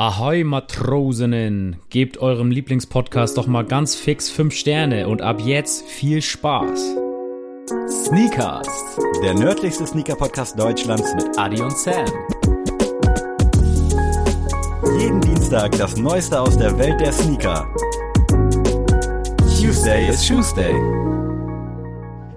Ahoi Matrosinnen, gebt eurem Lieblingspodcast doch mal ganz fix 5 Sterne und ab jetzt viel Spaß. Sneakers, der nördlichste Sneaker-Podcast Deutschlands mit Adi und Sam. jeden Dienstag das Neueste aus der Welt der Sneaker. Tuesday is Tuesday.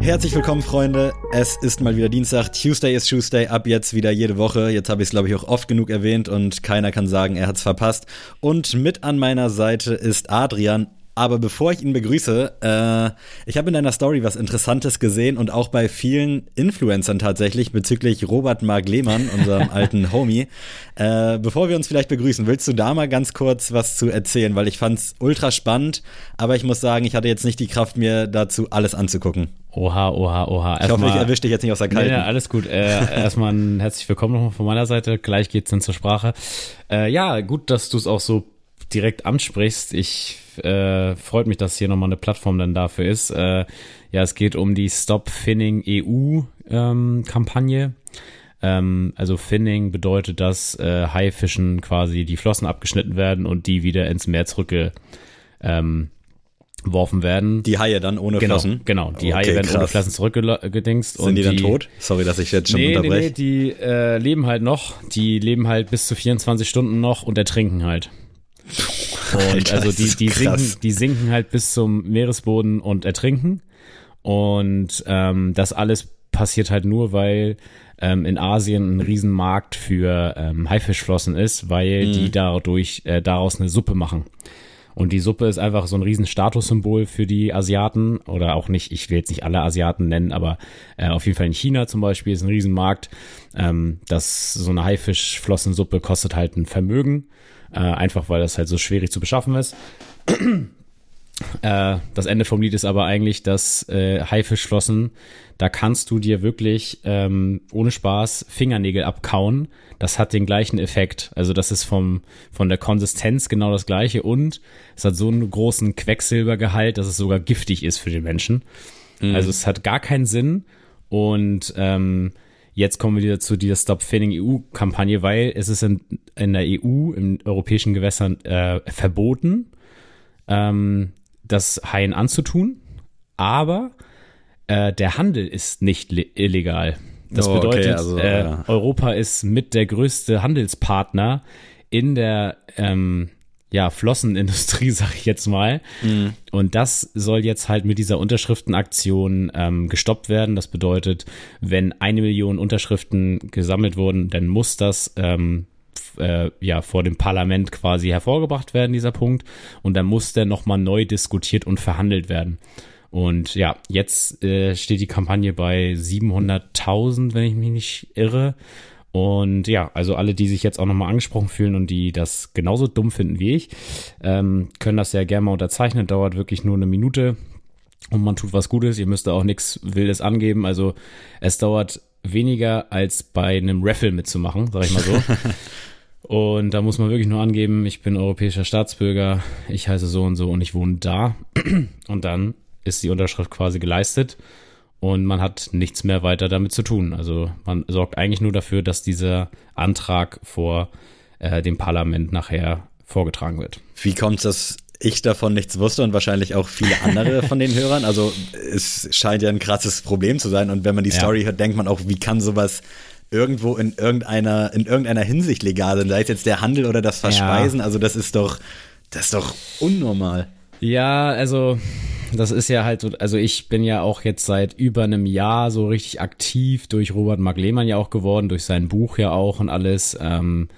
Herzlich willkommen, Freunde. Es ist mal wieder Dienstag. Tuesday is Tuesday. Ab jetzt wieder jede Woche. Jetzt habe ich es, glaube ich, auch oft genug erwähnt und keiner kann sagen, er hat es verpasst. Und mit an meiner Seite ist Adrian. Aber bevor ich ihn begrüße, äh, ich habe in deiner Story was Interessantes gesehen und auch bei vielen Influencern tatsächlich bezüglich Robert Mark Lehmann, unserem alten Homie. Äh, bevor wir uns vielleicht begrüßen, willst du da mal ganz kurz was zu erzählen? Weil ich fand's ultra spannend, aber ich muss sagen, ich hatte jetzt nicht die Kraft, mir dazu alles anzugucken. Oha, oha, oha. Ich hoffe, ich erwische dich jetzt nicht aus der Nee, Kalten. nee, alles gut. Äh, erstmal ein herzlich willkommen nochmal von meiner Seite. Gleich geht's dann zur Sprache. Äh, ja, gut, dass du es auch so direkt ansprichst. Ich äh, freut mich, dass hier nochmal eine Plattform dann dafür ist. Äh, ja, es geht um die Stop Finning EU ähm, Kampagne. Ähm, also Finning bedeutet, dass äh, Haifischen quasi die Flossen abgeschnitten werden und die wieder ins Meer zurückge ähm, werden. Die Haie dann ohne genau, Flossen? genau. Die Okay, Haie werden ohne krass. Flossen zurückgedingst. Sind die dann tot? Sorry, dass ich jetzt schon Nee, nee, unterbreche. nee, die äh, leben halt noch. Die leben halt bis zu 24 Stunden noch und ertrinken halt. Und Alter, also die, die, krass. sinken, die sinken halt bis zum Meeresboden und ertrinken. Und ähm, das alles passiert halt nur, weil ähm, in Asien ein Riesenmarkt für ähm, Haifischflossen ist, weil Mhm. die dadurch äh, daraus eine Suppe machen. Und die Suppe ist einfach so ein riesen Statussymbol für die Asiaten oder auch nicht, ich will jetzt nicht alle Asiaten nennen, aber äh, auf jeden Fall in China zum Beispiel ist ein Riesenmarkt. Ähm, das, so eine Haifischflossensuppe kostet halt ein Vermögen, äh, einfach weil das halt so schwierig zu beschaffen ist. Äh, das Ende vom Lied ist aber eigentlich, dass äh, Haifischflossen, da kannst du dir wirklich ähm, ohne Spaß Fingernägel abkauen. Das hat den gleichen Effekt. Also das ist vom von der Konsistenz genau das gleiche und es hat so einen großen Quecksilbergehalt, dass es sogar giftig ist für den Menschen. Also es hat gar keinen Sinn und ähm, Jetzt kommen wir wieder zu dieser Stop Finning EU-Kampagne, weil es ist in, in der EU, in europäischen Gewässern äh, verboten, ähm, das Haien anzutun, aber äh, der Handel ist nicht le- illegal. Das Oh, okay, bedeutet, also, äh, ja. Europa ist mit der größte Handelspartner in der ähm, ja, Flossenindustrie, sag ich jetzt mal. Mhm. Und das soll jetzt halt mit dieser Unterschriftenaktion ähm, gestoppt werden. Das bedeutet, wenn eine Million Unterschriften gesammelt wurden, dann muss das ähm, äh, ja vor dem Parlament quasi hervorgebracht werden, dieser Punkt. Und dann muss der nochmal neu diskutiert und verhandelt werden. Und ja, jetzt äh, steht die Kampagne bei 700.000, wenn ich mich nicht irre. Und ja, also alle, die sich jetzt auch nochmal angesprochen fühlen und die das genauso dumm finden wie ich, ähm, können das ja gerne mal unterzeichnen. Dauert wirklich nur eine Minute und man tut was Gutes. Ihr müsst da auch nichts Wildes angeben. Also es dauert weniger als bei einem Raffle mitzumachen, sag ich mal so. Und da muss man wirklich nur angeben, ich bin europäischer Staatsbürger, ich heiße so und so und ich wohne da. Und dann ist die Unterschrift quasi geleistet und man hat nichts mehr weiter damit zu tun. Also man sorgt eigentlich nur dafür, dass dieser Antrag vor äh, dem Parlament nachher vorgetragen wird. Wie kommt dass ich davon nichts wusste und wahrscheinlich auch viele andere von den Hörern? Also es scheint ja ein krasses Problem zu sein und wenn man die Ja. Story hört, denkt man auch, wie kann sowas irgendwo in irgendeiner in irgendeiner Hinsicht legal sein, sei es jetzt der Handel oder das Verspeisen, also das ist doch das ist doch unnormal. Ja, also das ist ja halt so, also ich bin ja auch jetzt seit über einem Jahr so richtig aktiv durch Robert Mark Lehmann ja auch geworden, durch sein Buch ja auch und alles, ähm,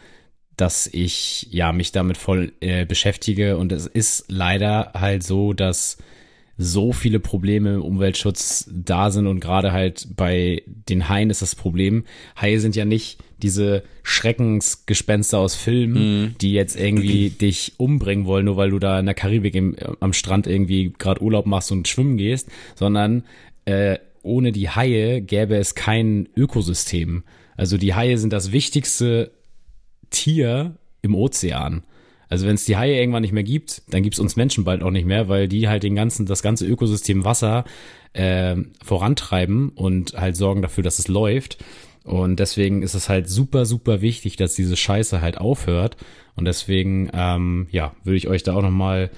dass ich ja mich damit voll äh, beschäftige und es ist leider halt so, dass so viele Probleme im Umweltschutz da sind und gerade halt bei den Haien ist das Problem. Haie sind ja nicht diese Schreckensgespenster aus Filmen, die jetzt irgendwie dich umbringen wollen, nur weil du da in der Karibik im, am Strand irgendwie gerade Urlaub machst und schwimmen gehst, sondern äh, ohne die Haie gäbe es kein Ökosystem. Also die Haie sind das wichtigste Tier im Ozean. Also wenn es die Haie irgendwann nicht mehr gibt, dann gibt es uns Menschen bald auch nicht mehr, weil die halt den ganzen, das ganze Ökosystem Wasser äh, vorantreiben und halt sorgen dafür, dass es läuft. Und deswegen ist es halt super, super wichtig, dass diese Scheiße halt aufhört. Und deswegen, ähm, ja, würde ich euch da auch nochmal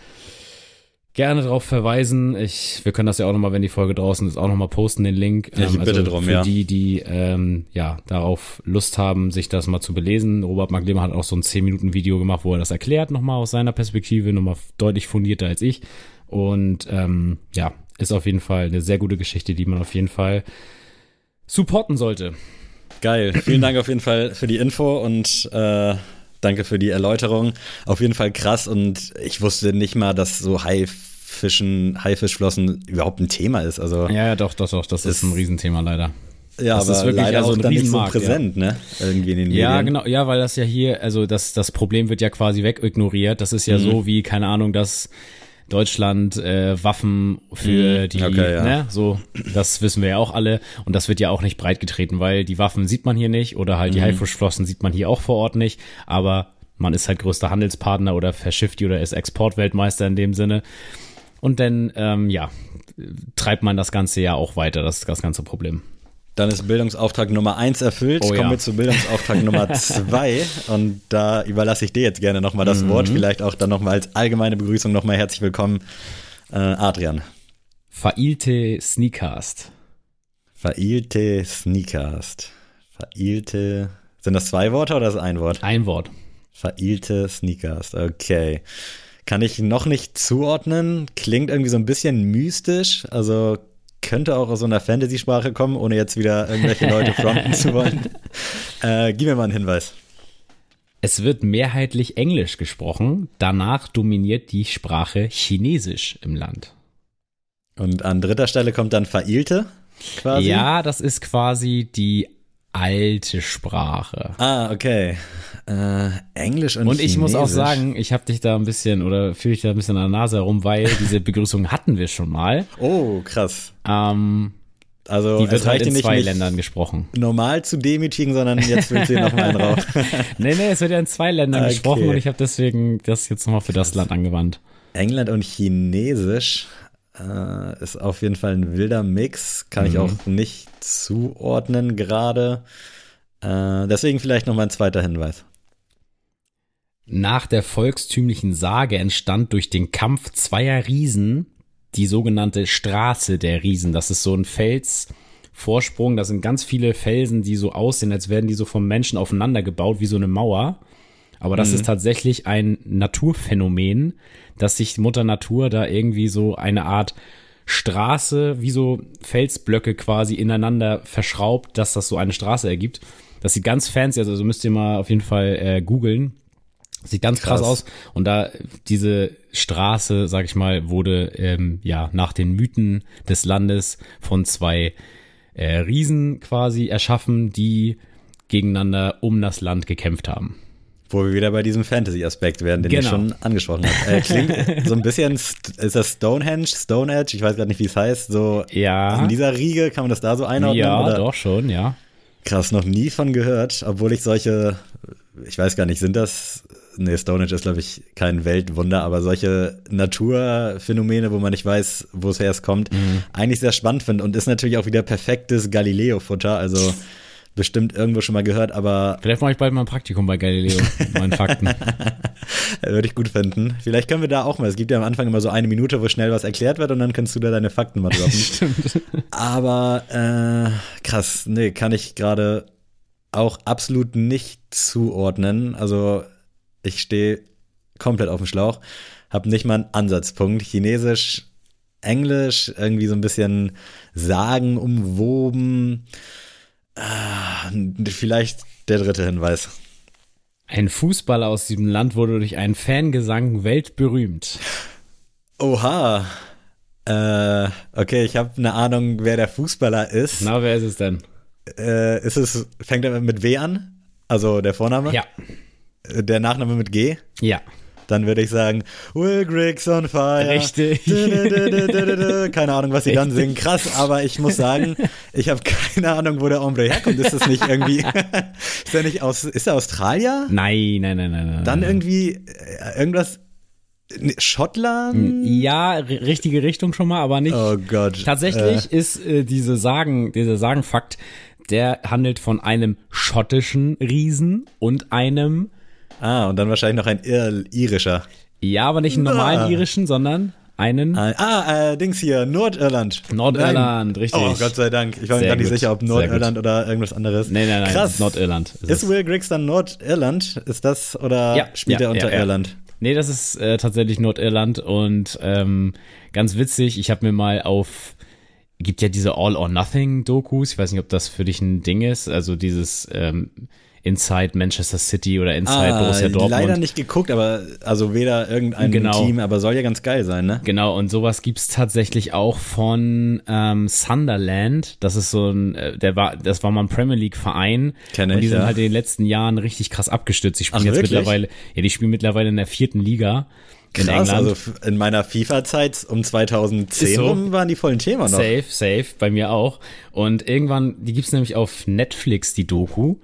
gerne darauf verweisen. Ich, wir können das ja auch nochmal, wenn die Folge draußen ist, auch nochmal posten, den Link. Ja, ich Ähm, bitte drum, für ja. die, die ähm, ja darauf Lust haben, sich das mal zu belesen. Robert Maglemer hat auch so ein 10-Minuten-Video gemacht, wo er das erklärt, nochmal aus seiner Perspektive, nochmal deutlich fundierter als ich. Und ähm, ja, ist auf jeden Fall eine sehr gute Geschichte, die man auf jeden Fall supporten sollte. Geil. Vielen Dank auf jeden Fall für die Info und äh, danke für die Erläuterung. Auf jeden Fall krass und ich wusste nicht mal, dass so Haifischen, Haifischflossen überhaupt ein Thema ist. Also Ja, ja, doch, doch, doch, das ist Ist- ein Riesenthema leider. ja, das aber ist wirklich leider also auch ein dann nicht so Riesenmarkt, ja. präsent, ne? Irgendwie in den Ja, Medien. genau, ja, weil das ja hier, also das, das Problem wird ja quasi wegignoriert. Das ist ja Mhm. so wie, keine Ahnung, dass Deutschland äh, Waffen für Mhm. die, Okay, ja. ne, so, das wissen wir ja auch alle. Und das wird ja auch nicht breitgetreten, weil die Waffen sieht man hier nicht oder halt die Mhm. Haifischflossen sieht man hier auch vor Ort nicht. Aber man ist halt größter Handelspartner oder verschifft die oder ist Exportweltmeister in dem Sinne. Und dann, ähm, ja, treibt man das Ganze ja auch weiter, das ist das ganze Problem. Dann ist Bildungsauftrag Nummer eins erfüllt. Oh, Kommen ja. wir zu Bildungsauftrag Nummer zwei. Und da überlasse ich dir jetzt gerne nochmal das Mhm. Wort. Vielleicht auch dann nochmal als allgemeine Begrüßung nochmal herzlich willkommen, äh, Adrian. Verailte Sneakcast. Vereilte Sneakast. Vereilte. Sind das zwei Worte oder ist das ein Wort? Ein Wort. Vereilte Sneakast. Okay. Kann ich noch nicht zuordnen. Klingt irgendwie so ein bisschen mystisch. Also könnte auch aus so einer Fantasy-Sprache kommen, ohne jetzt wieder irgendwelche Leute fronten zu wollen. Äh, gib mir mal einen Hinweis. Es wird mehrheitlich Englisch gesprochen, danach dominiert die Sprache Chinesisch im Land. Und an dritter Stelle kommt dann Vereilte quasi. Ja, das ist quasi die alte Sprache. Ah, okay. Äh, Englisch und Und ich muss auch Chinesisch. sagen, ich habe dich da ein bisschen oder fühle ich da ein bisschen an der Nase herum, weil diese Begrüßung hatten wir schon mal. Oh, krass. Ähm, Also die es wird halt in zwei Ländern gesprochen. normal zu demütigen, sondern jetzt willst du hier nochmal einen drauf. Nee, nee, es wird ja in zwei Ländern Okay. gesprochen und ich habe deswegen das jetzt nochmal für das Land angewandt. England und Chinesisch äh, ist auf jeden Fall ein wilder Mix. Kann Mhm. ich auch nicht zuordnen gerade. Äh, deswegen vielleicht nochmal ein zweiter Hinweis. Nach der volkstümlichen Sage entstand durch den Kampf zweier Riesen die sogenannte Straße der Riesen. Das ist so ein Felsvorsprung. Das sind ganz viele Felsen, die so aussehen, als wären die so vom Menschen aufeinander gebaut, wie so eine Mauer. Aber das ist tatsächlich ein Naturphänomen, dass sich Mutter Natur da irgendwie so eine Art Straße, wie so Felsblöcke quasi ineinander verschraubt, dass das so eine Straße ergibt. Das sieht ganz fancy, also müsst ihr mal auf jeden Fall äh, googeln. Sieht ganz krass. Krass. aus. Und da diese Straße, sag ich mal, wurde ähm, ja nach den Mythen des Landes von zwei äh, Riesen quasi erschaffen, die gegeneinander um das Land gekämpft haben. Wo wir wieder bei diesem Fantasy-Aspekt werden, den ich Genau. schon angesprochen habe. Äh, klingt so ein bisschen, st- ist das Stonehenge, Stone Edge? Ich weiß gerade nicht, wie es heißt. So Ja. in dieser Riege, kann man das da so einordnen? ja, oder? doch schon, ja. Krass, noch nie von gehört, obwohl ich solche, ich weiß gar nicht, sind das, nee, Stonehenge ist, glaube ich, kein Weltwunder, aber solche Naturphänomene, wo man nicht weiß, wo es erst kommt, Mhm. eigentlich sehr spannend finde und ist natürlich auch wieder perfektes Galileo-Futter, also bestimmt irgendwo schon mal gehört, aber Vielleicht mache ich bald mal ein Praktikum bei Galileo meinen Fakten. würde ich gut finden. Vielleicht können wir da auch mal, es gibt ja am Anfang immer so eine Minute, wo schnell was erklärt wird und dann kannst du da deine Fakten mal droppen. Stimmt. Aber äh, krass, nee, kann ich gerade auch absolut nicht zuordnen. Also ich stehe komplett auf dem Schlauch, habe nicht mal einen Ansatzpunkt. Chinesisch, Englisch, irgendwie so ein bisschen Sagen umwoben. Ah, vielleicht der dritte Hinweis. Ein Fußballer aus diesem Land wurde durch einen Fangesang weltberühmt. Oha. Äh, okay, ich habe eine Ahnung, wer der Fußballer ist. Na, wer ist es denn? Äh, ist es, fängt er mit W an? Also der Vorname? Ja, Der Nachname mit G? ja. Dann würde ich sagen, Will Griggs on fire. Richtig. Keine Ahnung, was sie dann singen. Krass, aber ich muss sagen, ich habe keine Ahnung, wo der Hombre herkommt. Ist das nicht irgendwie, ist er nicht aus, ist er Australier? Nein, nein, nein, nein, nein. Dann irgendwie, äh, irgendwas, ne, Schottland? Ja, richtige Richtung schon mal, aber nicht. Oh Gott. Tatsächlich ist äh, diese Sagen, dieser Sagenfakt, Der handelt von einem schottischen Riesen und einem. Ah, und dann wahrscheinlich noch ein Ir irischer. Ja, aber nicht einen normalen ah. irischen, sondern einen. Ah, ah äh, Dings hier, Nordirland. Nordirland, nein. richtig. Oh, Gott sei Dank. Ich war mir gar nicht sicher, ob Nordirland oder irgendwas anderes. Nein, nein, nein. Krass. Nordirland. Ist, ist Will Griggs dann Nordirland? Ist das oder ja, spielt ja, er unter ja, Irland? Nee, das ist äh, tatsächlich Nordirland und ähm, ganz witzig. Ich habe mir mal auf gibt ja diese All or Nothing Dokus. Ich weiß nicht, ob das für dich ein Ding ist. Also dieses ähm, Inside Manchester City oder Inside ah, Borussia Dortmund. Leider nicht geguckt, aber also weder irgendein genau. Team, aber soll ja ganz geil sein, ne? Genau, und sowas gibt's tatsächlich auch von ähm, Sunderland. Das ist so ein, äh, der war, das war mal ein Premier League Verein. Kenn ich, und die sind ja. halt in den letzten Jahren richtig krass abgestürzt. Die spielen Ach, jetzt wirklich? mittlerweile, ja, die spielen mittlerweile in der vierten Liga. In Krass, England. also in meiner FIFA-Zeit um 2010 so. rum waren die vollen Thema noch. Safe, safe, bei mir auch. Und irgendwann, die gibt's nämlich auf Netflix, die Doku.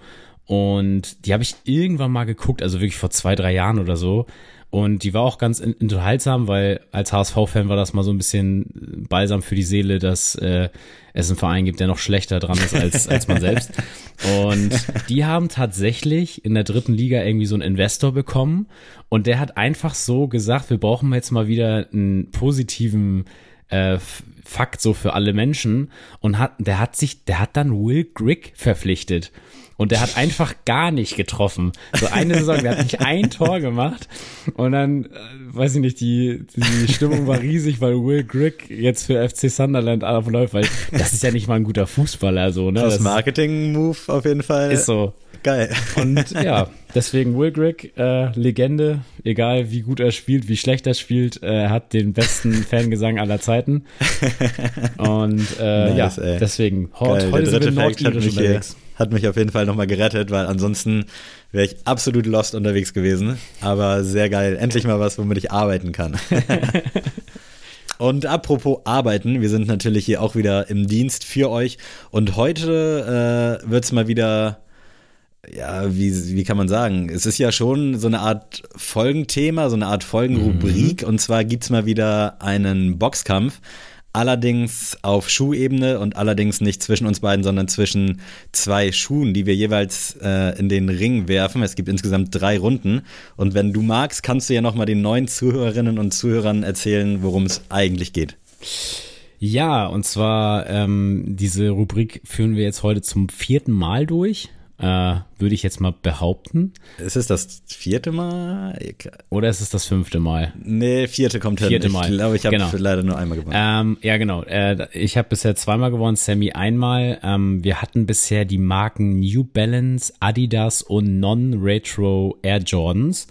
Und die habe ich irgendwann mal geguckt, also wirklich vor zwei, drei Jahren oder so. Und die war auch ganz unterhaltsam, weil als HSV-Fan war das mal so ein bisschen balsam für die Seele, dass äh, es einen Verein gibt, der noch schlechter dran ist als, als man selbst. Und die haben tatsächlich in der dritten Liga irgendwie so einen Investor bekommen. Und der hat einfach so gesagt, wir brauchen jetzt mal wieder einen positiven äh, Fakt so für alle Menschen. Und hat, der hat sich, der hat dann Will Grigg verpflichtet. Und der hat einfach gar nicht getroffen. So eine Saison, der hat nicht ein Tor gemacht. Und dann, äh, weiß ich nicht, die, die Stimmung war riesig, weil Will Grigg jetzt für FC Sunderland aufläuft, weil das ist ja nicht mal ein guter Fußballer, so, ne? Das, das Marketing-Move auf jeden Fall. Ist so. Geil. Und ja, deswegen Will Grigg, äh, Legende, egal wie gut er spielt, wie schlecht er spielt, äh, er hat den besten Fangesang aller Zeiten. Und äh, nice, ja, ey. deswegen, heute, heute sind wir nordirisch unterwegs. Hier hat mich auf jeden Fall nochmal gerettet, weil ansonsten wäre ich absolut lost unterwegs gewesen. Aber sehr geil. Endlich mal was, womit ich arbeiten kann. Und apropos arbeiten, wir sind natürlich hier auch wieder im Dienst für euch. Und heute äh, wird es mal wieder, ja, wie, wie kann man sagen? Es ist ja schon so eine Art Folgenthema, so eine Art Folgenrubrik. Mhm. Und zwar gibt es mal wieder einen Boxkampf allerdings auf Schuhebene und allerdings nicht zwischen uns beiden, sondern zwischen zwei Schuhen, die wir jeweils äh, in den Ring werfen. Es gibt insgesamt drei Runden und wenn du magst, kannst du ja noch mal den neuen Zuhörerinnen und Zuhörern erzählen, worum es eigentlich geht. Ja, und zwar ähm, diese Rubrik führen wir jetzt heute zum vierten Mal durch äh, würde ich jetzt mal behaupten. Ist es das vierte Mal? Oder ist es das fünfte Mal? Nee, vierte kommt hin. Vierte Mal. Ich glaube, ich habe genau. leider nur einmal gewonnen. Ähm, ja, genau. Äh, ich habe bisher zweimal gewonnen, Sammy einmal. Ähm, wir hatten bisher die Marken New Balance, Adidas und Non-Retro Air Jordans.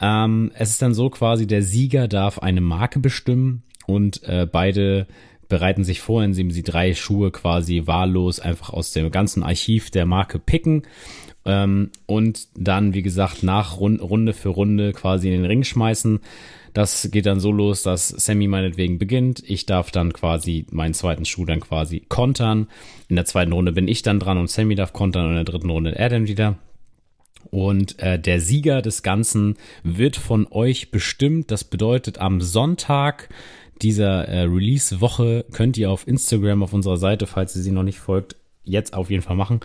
Ähm, es ist dann so quasi, der Sieger darf eine Marke bestimmen und äh, beide bereiten sich vor, indem sie drei Schuhe quasi wahllos einfach aus dem ganzen Archiv der Marke picken ähm, und dann, wie gesagt, nach Rund Runde für Runde quasi in den Ring schmeißen. Das geht dann so los, dass Sammy meinetwegen beginnt. Ich darf dann quasi meinen zweiten Schuh dann quasi kontern. In der zweiten Runde bin ich dann dran und Sammy darf kontern und in der dritten Runde er dann wieder. Und äh, der Sieger des Ganzen wird von euch bestimmt. Das bedeutet, am Sonntag dieser äh, Release-Woche könnt ihr auf Instagram auf unserer Seite, falls ihr sie noch nicht folgt, jetzt auf jeden Fall machen.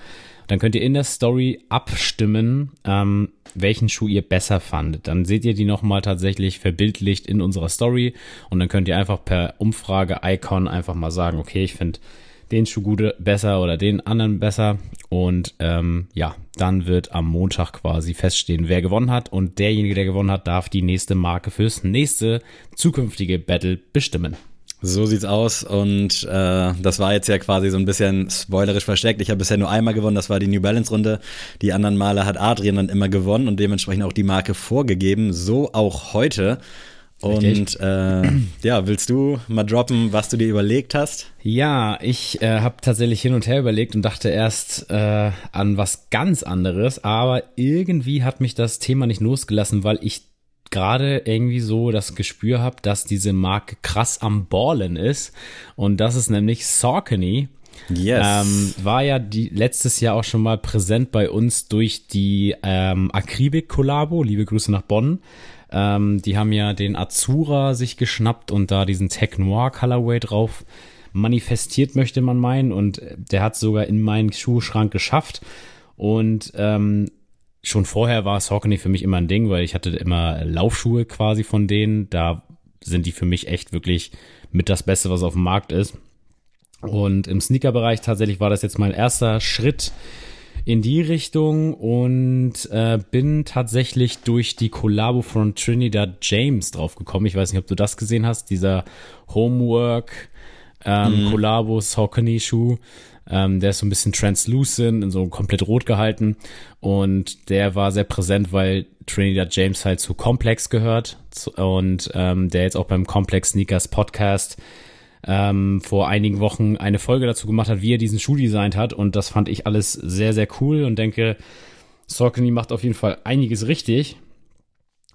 Dann könnt ihr in der Story abstimmen, ähm, welchen Schuh ihr besser fandet. Dann seht ihr die nochmal tatsächlich verbildlicht in unserer Story und dann könnt ihr einfach per Umfrage-Icon einfach mal sagen, okay, ich finde den Schuh gut besser oder den anderen besser. Und ähm, ja, dann wird am Montag quasi feststehen, wer gewonnen hat. Und derjenige, der gewonnen hat, darf die nächste Marke fürs nächste zukünftige Battle bestimmen. So sieht's aus und äh, das war jetzt ja quasi so ein bisschen spoilerisch versteckt. Ich habe bisher nur einmal gewonnen, das war die New Balance Runde. Die anderen Male hat Adrian dann immer gewonnen und dementsprechend auch die Marke vorgegeben. So auch heute. Und äh, ja, willst du mal droppen, was du dir überlegt hast? Ja, ich äh, habe tatsächlich hin und her überlegt und dachte erst äh, an was ganz anderes, aber irgendwie hat mich das Thema nicht losgelassen, weil ich gerade irgendwie so das Gespür habe, dass diese Marke krass am Ballen ist. Und das ist nämlich Saucony. Yes. Ähm, war ja die letztes Jahr auch schon mal präsent bei uns durch die ähm, Akribik-Kollabo. Liebe Grüße nach Bonn. Ähm, die haben ja den Azura sich geschnappt und da diesen Tech Noir Colorway drauf manifestiert, möchte man meinen. Und der hat sogar in meinen Schuhschrank geschafft. Und ähm, schon vorher war Saucony für mich immer ein Ding, weil ich hatte immer Laufschuhe quasi von denen. Da sind die für mich echt wirklich mit das Beste, was auf dem Markt ist. Und im Sneaker-Bereich tatsächlich war das jetzt mein erster Schritt in die Richtung und äh, bin tatsächlich durch die Kollabo von Trinidad James draufgekommen. Ich weiß nicht, ob du das gesehen hast, dieser Homework ähm, mhm. Kollabo Saucony Schuh. Ähm, der ist so ein bisschen translucent, so komplett rot gehalten. Und der war sehr präsent, weil Trinidad James halt zu Complex gehört. Und ähm, der jetzt auch beim Complex Sneakers Podcast ähm, vor einigen Wochen eine Folge dazu gemacht hat, wie er diesen Schuh designt hat. Und das fand ich alles sehr, sehr cool und denke, Saucony macht auf jeden Fall einiges richtig.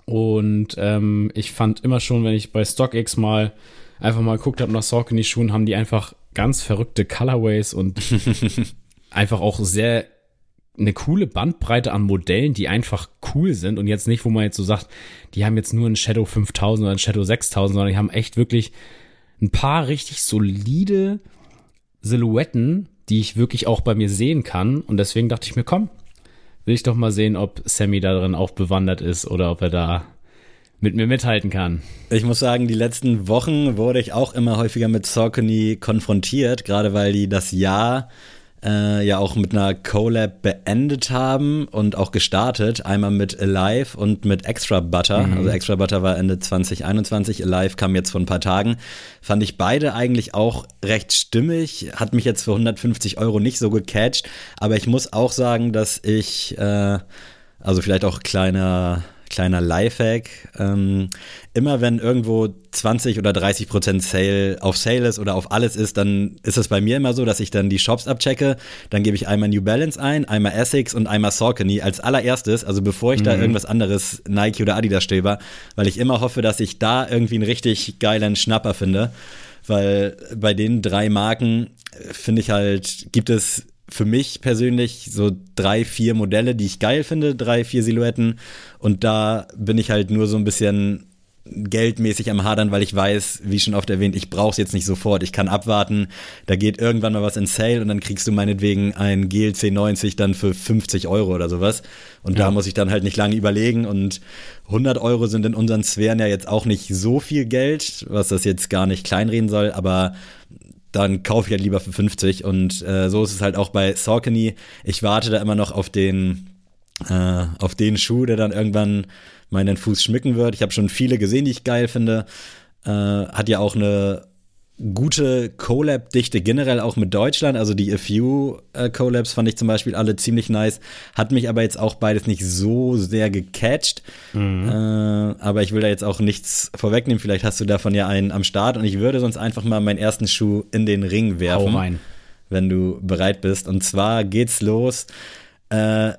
Und ähm, ich fand immer schon, wenn ich bei StockX mal einfach mal geguckt habe nach Saucony-Schuhen, haben die einfach ganz verrückte Colorways und einfach auch sehr eine coole Bandbreite an Modellen, die einfach cool sind und jetzt nicht, wo man jetzt so sagt, die haben jetzt nur einen Shadow 5000 oder einen Shadow 6000, sondern die haben echt wirklich ein paar richtig solide Silhouetten, die ich wirklich auch bei mir sehen kann und deswegen dachte ich mir, komm, will ich doch mal sehen, ob Sammy darin auch bewandert ist oder ob er da mit mir mithalten kann. Ich muss sagen, die letzten Wochen wurde ich auch immer häufiger mit Saucony konfrontiert, gerade weil die das Jahr äh, ja auch mit einer Collab beendet haben und auch gestartet. Einmal mit Alive und mit Extra Butter. Mhm. Also Extra Butter war Ende 2021, Alive kam jetzt vor ein paar Tagen. Fand ich beide eigentlich auch recht stimmig. Hat mich jetzt für 150 Euro nicht so gecatcht. Aber ich muss auch sagen, dass ich, äh, also vielleicht auch kleiner kleiner Lifehack. Ähm, immer wenn irgendwo 20 oder 30 Prozent Sale auf Sale ist oder auf alles ist, dann ist es bei mir immer so, dass ich dann die Shops abchecke. Dann gebe ich einmal New Balance ein, einmal Essex und einmal Saucony als allererstes, also bevor ich mhm. da irgendwas anderes Nike oder Adidas stöber, weil ich immer hoffe, dass ich da irgendwie einen richtig geilen Schnapper finde. Weil bei den drei Marken äh, finde ich halt, gibt es für mich persönlich so drei, vier Modelle, die ich geil finde, drei, vier Silhouetten. Und da bin ich halt nur so ein bisschen geldmäßig am Hadern, weil ich weiß, wie schon oft erwähnt, ich brauche es jetzt nicht sofort. Ich kann abwarten. Da geht irgendwann mal was in Sale und dann kriegst du meinetwegen ein GLC 90 dann für 50 Euro oder sowas. Und ja. da muss ich dann halt nicht lange überlegen. Und 100 Euro sind in unseren Sphären ja jetzt auch nicht so viel Geld, was das jetzt gar nicht kleinreden soll. Aber dann kaufe ich halt lieber für 50. Und äh, so ist es halt auch bei Saucony. Ich warte da immer noch auf den, äh, auf den Schuh, der dann irgendwann meinen Fuß schmücken wird. Ich habe schon viele gesehen, die ich geil finde. Äh, hat ja auch eine gute Collab-Dichte generell auch mit Deutschland. Also die A Few äh, Collabs fand ich zum Beispiel alle ziemlich nice. Hat mich aber jetzt auch beides nicht so sehr gecatcht. Mhm. Äh, aber ich will da jetzt auch nichts vorwegnehmen. Vielleicht hast du davon ja einen am Start und ich würde sonst einfach mal meinen ersten Schuh in den Ring werfen. Hau rein. Wenn du bereit bist. Und zwar geht's los. Äh,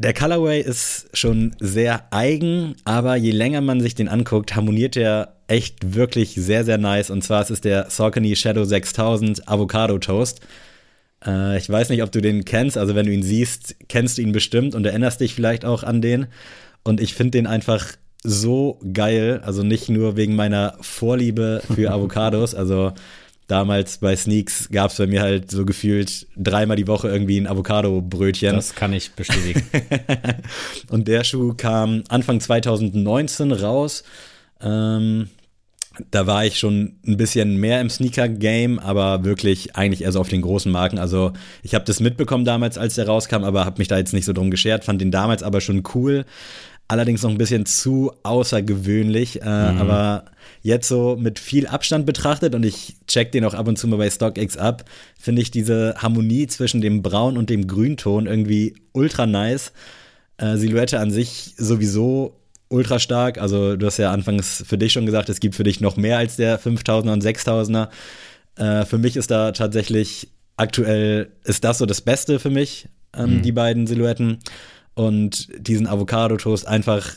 der Colorway ist schon sehr eigen, aber je länger man sich den anguckt, harmoniert er echt wirklich sehr, sehr nice. Und zwar ist es der Saucony Shadow 6000 Avocado Toast. Äh, ich weiß nicht, ob du den kennst. Also wenn du ihn siehst, kennst du ihn bestimmt und erinnerst dich vielleicht auch an den. Und ich finde den einfach so geil. Also nicht nur wegen meiner Vorliebe für Avocados. Also damals bei Sneaks gab es bei mir halt so gefühlt dreimal die Woche irgendwie ein Avocado-Brötchen. Das kann ich bestätigen. und der Schuh kam Anfang 2019 raus. Ähm, da war ich schon ein bisschen mehr im Sneaker-Game, aber wirklich eigentlich eher so auf den großen Marken. Also ich habe das mitbekommen damals, als der rauskam, aber habe mich da jetzt nicht so drum geschert, fand den damals aber schon cool. Allerdings noch ein bisschen zu außergewöhnlich, äh, mhm. aber jetzt so mit viel Abstand betrachtet und ich check den auch ab und zu mal bei StockX ab, finde ich diese Harmonie zwischen dem Braun und dem Grünton irgendwie ultra nice. Äh, Silhouette an sich sowieso ultra stark. Also du hast ja anfangs für dich schon gesagt, es gibt für dich noch mehr als der 5000er und 6000er. Äh, für mich ist da tatsächlich aktuell, ist das so das Beste für mich, ähm, mhm. die beiden Silhouetten. Und diesen Avocado-Toast einfach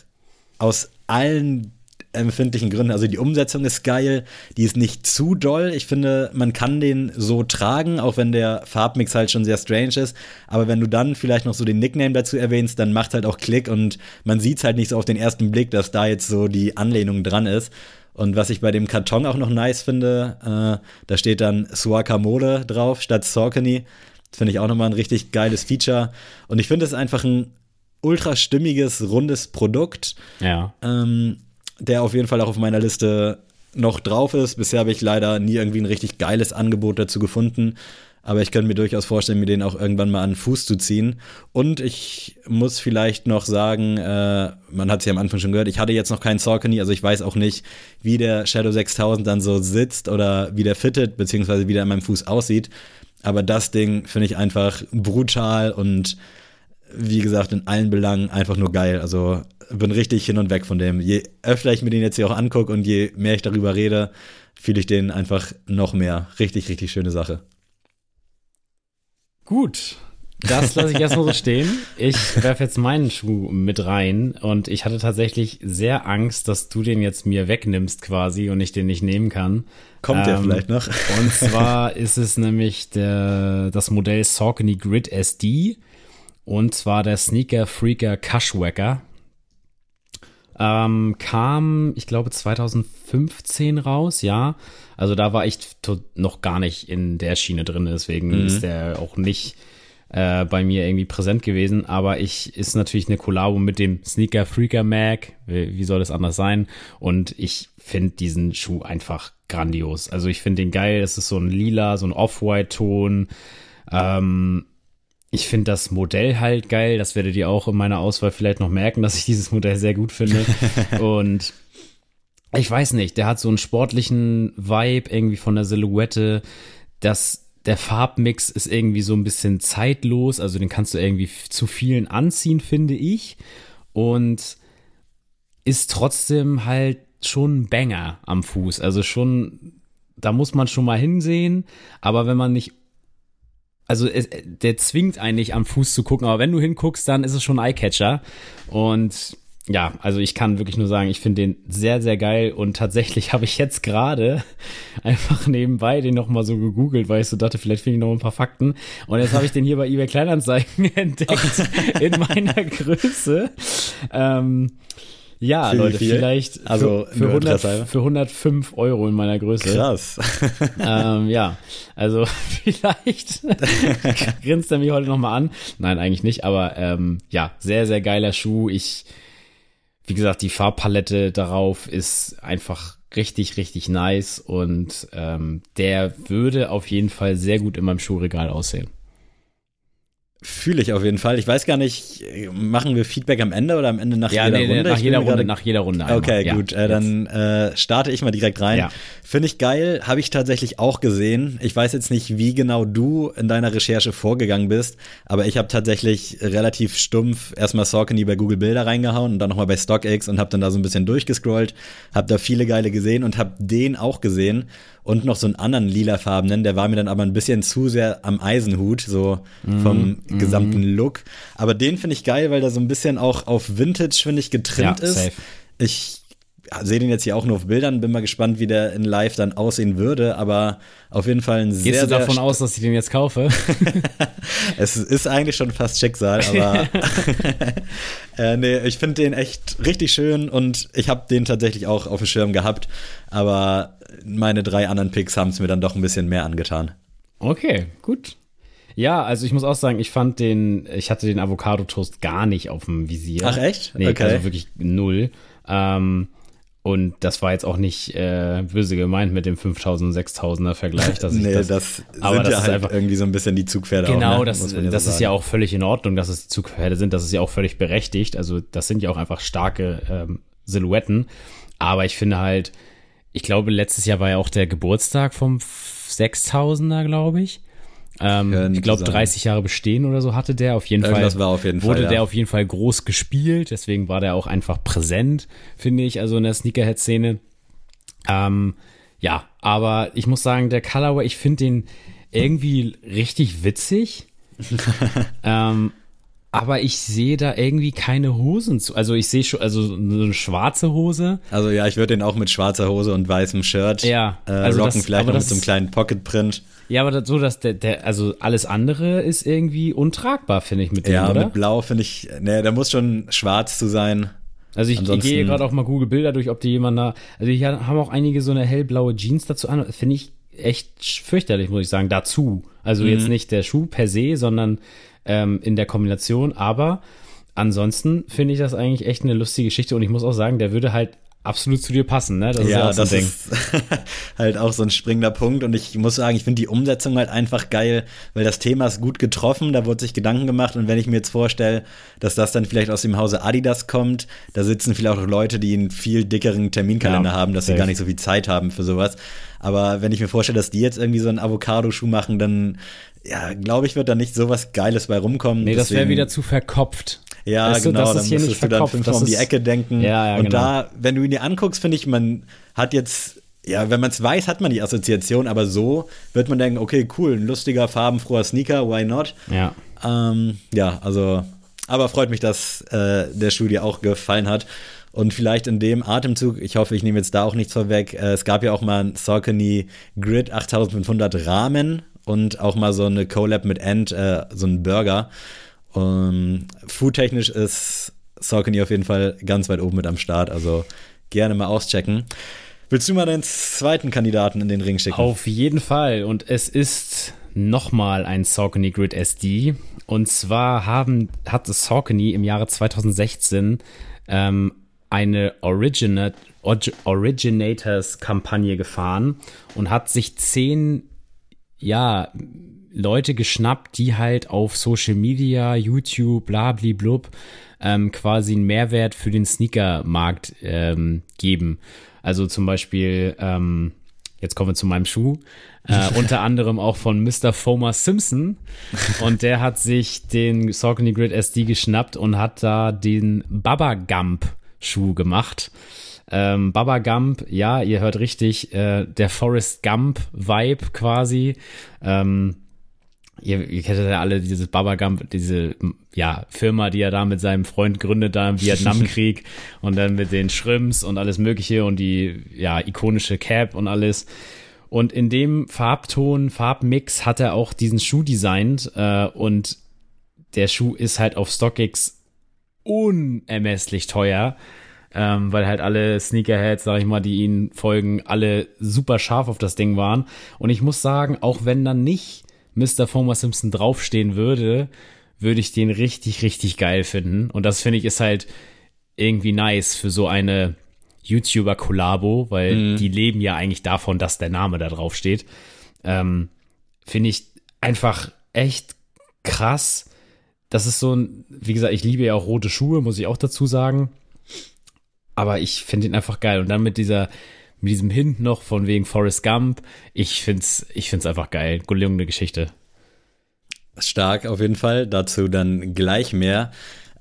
aus allen empfindlichen Gründen. Also die Umsetzung ist geil, die ist nicht zu doll. Ich finde, man kann den so tragen, auch wenn der Farbmix halt schon sehr strange ist. Aber wenn du dann vielleicht noch so den Nickname dazu erwähnst, dann macht halt auch Klick und man sieht halt nicht so auf den ersten Blick, dass da jetzt so die Anlehnung dran ist. Und was ich bei dem Karton auch noch nice finde, äh, da steht dann Suakamole drauf statt Saucony. Das finde ich auch nochmal ein richtig geiles Feature. Und ich finde es einfach ein ultra stimmiges, rundes Produkt. Ja. Ähm, der auf jeden Fall auch auf meiner Liste noch drauf ist. Bisher habe ich leider nie irgendwie ein richtig geiles Angebot dazu gefunden. Aber ich könnte mir durchaus vorstellen, mir den auch irgendwann mal an den Fuß zu ziehen. Und ich muss vielleicht noch sagen, äh, man hat es ja am Anfang schon gehört, ich hatte jetzt noch keinen Saucony, also ich weiß auch nicht, wie der Shadow 6000 dann so sitzt oder wie der fittet, beziehungsweise wie der an meinem Fuß aussieht. Aber das Ding finde ich einfach brutal und wie gesagt, in allen Belangen einfach nur geil. Also bin richtig hin und weg von dem. Je öfter ich mir den jetzt hier auch angucke und je mehr ich darüber rede, fühle ich den einfach noch mehr. Richtig, richtig schöne Sache. Gut. Das lasse ich erstmal so stehen. Ich werfe jetzt meinen Schuh mit rein und ich hatte tatsächlich sehr Angst, dass du den jetzt mir wegnimmst quasi und ich den nicht nehmen kann. Kommt ähm, der vielleicht noch? und zwar ist es nämlich der, das Modell Saucony Grid SD und zwar der Sneaker Freaker Cushwacker. Ähm, kam, ich glaube, 2015 raus, ja. Also da war ich noch gar nicht in der Schiene drin, deswegen mhm. ist der auch nicht äh, bei mir irgendwie präsent gewesen. Aber ich ist natürlich eine Kollabo mit dem Sneaker Freaker Mag. Wie, wie soll das anders sein? Und ich finde diesen Schuh einfach grandios. Also ich finde den geil. Es ist so ein lila, so ein Off-White-Ton. Ähm, ich finde das Modell halt geil. Das werdet ihr auch in meiner Auswahl vielleicht noch merken, dass ich dieses Modell sehr gut finde. und ich weiß nicht, der hat so einen sportlichen Vibe irgendwie von der Silhouette. Das, der Farbmix ist irgendwie so ein bisschen zeitlos. Also den kannst du irgendwie zu vielen anziehen, finde ich. Und ist trotzdem halt schon ein Banger am Fuß. Also schon, da muss man schon mal hinsehen. Aber wenn man nicht also es, der zwingt eigentlich am Fuß zu gucken, aber wenn du hinguckst, dann ist es schon ein Eyecatcher. Und ja, also ich kann wirklich nur sagen, ich finde den sehr, sehr geil und tatsächlich habe ich jetzt gerade einfach nebenbei den nochmal so gegoogelt, weil ich so dachte, vielleicht finde ich noch ein paar Fakten. Und jetzt habe ich den hier bei eBay Kleinanzeigen entdeckt in meiner Größe. Ähm, ja, für Leute, vielleicht also für, für, 100, für 105 Euro in meiner Größe. Krass. ähm, ja, also vielleicht grinst er mich heute nochmal an. Nein, eigentlich nicht, aber ähm, ja, sehr, sehr geiler Schuh. Ich, wie gesagt, die Farbpalette darauf ist einfach richtig, richtig nice und ähm, der würde auf jeden Fall sehr gut in meinem Schuhregal aussehen. Fühle ich auf jeden Fall. Ich weiß gar nicht, machen wir Feedback am Ende oder am Ende nach ja, jeder nee, Runde? Nach jeder Runde, nach jeder Runde. Einmal. Okay, ja, gut. Äh, dann äh, starte ich mal direkt rein. Ja. Finde ich geil, habe ich tatsächlich auch gesehen. Ich weiß jetzt nicht, wie genau du in deiner Recherche vorgegangen bist, aber ich habe tatsächlich relativ stumpf erstmal Saucony bei Google Bilder reingehauen und dann nochmal bei StockX und habe dann da so ein bisschen durchgescrollt, habe da viele geile gesehen und habe den auch gesehen und noch so einen anderen lilafarbenen, der war mir dann aber ein bisschen zu sehr am Eisenhut, so vom mm, gesamten mm. Look. Aber den finde ich geil, weil der so ein bisschen auch auf Vintage, finde ich, getrimmt ja, ist. Safe. Ich sehe den jetzt hier auch nur auf Bildern, bin mal gespannt, wie der in Live dann aussehen würde, aber auf jeden Fall ein Gehst sehr, Gehst du davon aus, dass ich den jetzt kaufe? es ist eigentlich schon fast Schicksal, aber äh, nee, ich finde den echt richtig schön und ich habe den tatsächlich auch auf dem Schirm gehabt, aber meine drei anderen Picks haben es mir dann doch ein bisschen mehr angetan. Okay, gut. Ja, also ich muss auch sagen, ich fand den, ich hatte den Avocado-Toast gar nicht auf dem Visier. Ach echt? Nee, okay. also wirklich null. Ähm, und das war jetzt auch nicht äh, böse gemeint mit dem 5000 6000er Vergleich, dass ich nee, das, das aber sind das ja halt einfach irgendwie so ein bisschen die Zugpferde Genau, auch, ne? das, das so ist ja auch völlig in Ordnung, dass es Zugpferde sind, das ist ja auch völlig berechtigt, also das sind ja auch einfach starke ähm, Silhouetten, aber ich finde halt, ich glaube letztes Jahr war ja auch der Geburtstag vom 6000er, glaube ich. Ähm, ich glaube, 30 Jahre bestehen oder so hatte der. Auf jeden Irgendwas Fall war auf jeden wurde Fall, ja. der auf jeden Fall groß gespielt. Deswegen war der auch einfach präsent, finde ich, also in der Sneakerhead-Szene. Ähm, ja, aber ich muss sagen, der Colorway, ich finde den irgendwie richtig witzig. ähm, aber ich sehe da irgendwie keine Hosen zu. Also ich sehe schon, also so eine schwarze Hose. Also ja, ich würde den auch mit schwarzer Hose und weißem Shirt ja, äh, also rocken, das, vielleicht noch mit so einem kleinen Pocket-Print. Ja, aber das, so, dass der, der, also alles andere ist irgendwie untragbar, finde ich, mit dem, ja, oder? Ja, mit Blau finde ich, ne, da muss schon schwarz zu sein. Also ich, ich gehe gerade auch mal Google Bilder durch, ob die jemand da, also hier haben auch einige so eine hellblaue Jeans dazu an, finde ich echt fürchterlich, muss ich sagen, dazu. Also mhm. jetzt nicht der Schuh per se, sondern ähm, in der Kombination. Aber ansonsten finde ich das eigentlich echt eine lustige Geschichte und ich muss auch sagen, der würde halt absolut zu dir passen, ne? Das ja, ist ja das ist halt auch so ein springender Punkt und ich muss sagen, ich finde die Umsetzung halt einfach geil, weil das Thema ist gut getroffen, da wurde sich Gedanken gemacht und wenn ich mir jetzt vorstelle, dass das dann vielleicht aus dem Hause Adidas kommt, da sitzen vielleicht auch Leute, die einen viel dickeren Terminkalender ja, haben, dass safe. sie gar nicht so viel Zeit haben für sowas. Aber wenn ich mir vorstelle, dass die jetzt irgendwie so einen Avocado-Schuh machen, dann ja, glaube ich, wird da nicht so was Geiles bei rumkommen. Nee, das wäre wieder zu verkopft. Ja, weißt genau, du, dann müsstest du dann fünfmal um die Ecke denken. Ja, ja, und genau. da, wenn du ihn dir anguckst, finde ich, man hat jetzt, ja, wenn man es weiß, hat man die Assoziation, aber so wird man denken, okay, cool, ein lustiger, farbenfroher Sneaker, why not? Ja. Ähm, ja, also, aber freut mich, dass äh, der Schuh dir auch gefallen hat. Und vielleicht in dem Atemzug, ich hoffe, ich nehme jetzt da auch nichts vorweg, äh, es gab ja auch mal ein Saucony Grid 8500 Rahmen und auch mal so eine Collab mit End, äh, so ein Burger. Um, foodtechnisch ist Saucony auf jeden Fall ganz weit oben mit am Start, also gerne mal auschecken. Willst du mal deinen zweiten Kandidaten in den Ring schicken? Auf jeden Fall. Und es ist nochmal ein Saucony Grid SD. Und zwar haben, hat Saucony im Jahre 2016 ähm, eine Originate, Originators-Kampagne gefahren und hat sich zehn ja, Leute geschnappt, die halt auf Social Media, YouTube, blablablub, ähm, quasi einen Mehrwert für den Sneakermarkt ähm, geben. Also zum Beispiel, ähm, jetzt kommen wir zu meinem Schuh, äh, unter anderem auch von Mr. Fomer Simpson. Und der hat sich den Saucony Grid SD geschnappt und hat da den Baba Gump Schuh gemacht. Ähm, Baba Gump, ja, ihr hört richtig, äh, der Forrest Gump-Vibe quasi. Ähm, ihr, ihr kennt ja alle dieses Baba Gump, diese ja, Firma, die er da mit seinem Freund gründet, da im Vietnamkrieg und dann mit den Shrimps und alles Mögliche und die ja, ikonische Cap und alles. Und in dem Farbton, Farbmix hat er auch diesen Schuh designt äh, und der Schuh ist halt auf StockX unermesslich teuer ähm, weil halt alle Sneakerheads, sag ich mal, die ihnen folgen, alle super scharf auf das Ding waren. Und ich muss sagen, auch wenn dann nicht Mr. Homer Simpson draufstehen würde, würde ich den richtig, richtig geil finden. Und das finde ich ist halt irgendwie nice für so eine YouTuber-Kollabo, weil mhm. die leben ja eigentlich davon, dass der Name da drauf steht. Ähm, finde ich einfach echt krass. Das ist so ein, wie gesagt, ich liebe ja auch rote Schuhe, muss ich auch dazu sagen. Aber ich finde ihn einfach geil. Und dann mit dieser, mit diesem Hint noch von wegen Forrest Gump. Ich find's, ich find's einfach geil. Gelungene Geschichte. Stark auf jeden Fall. Dazu dann gleich mehr.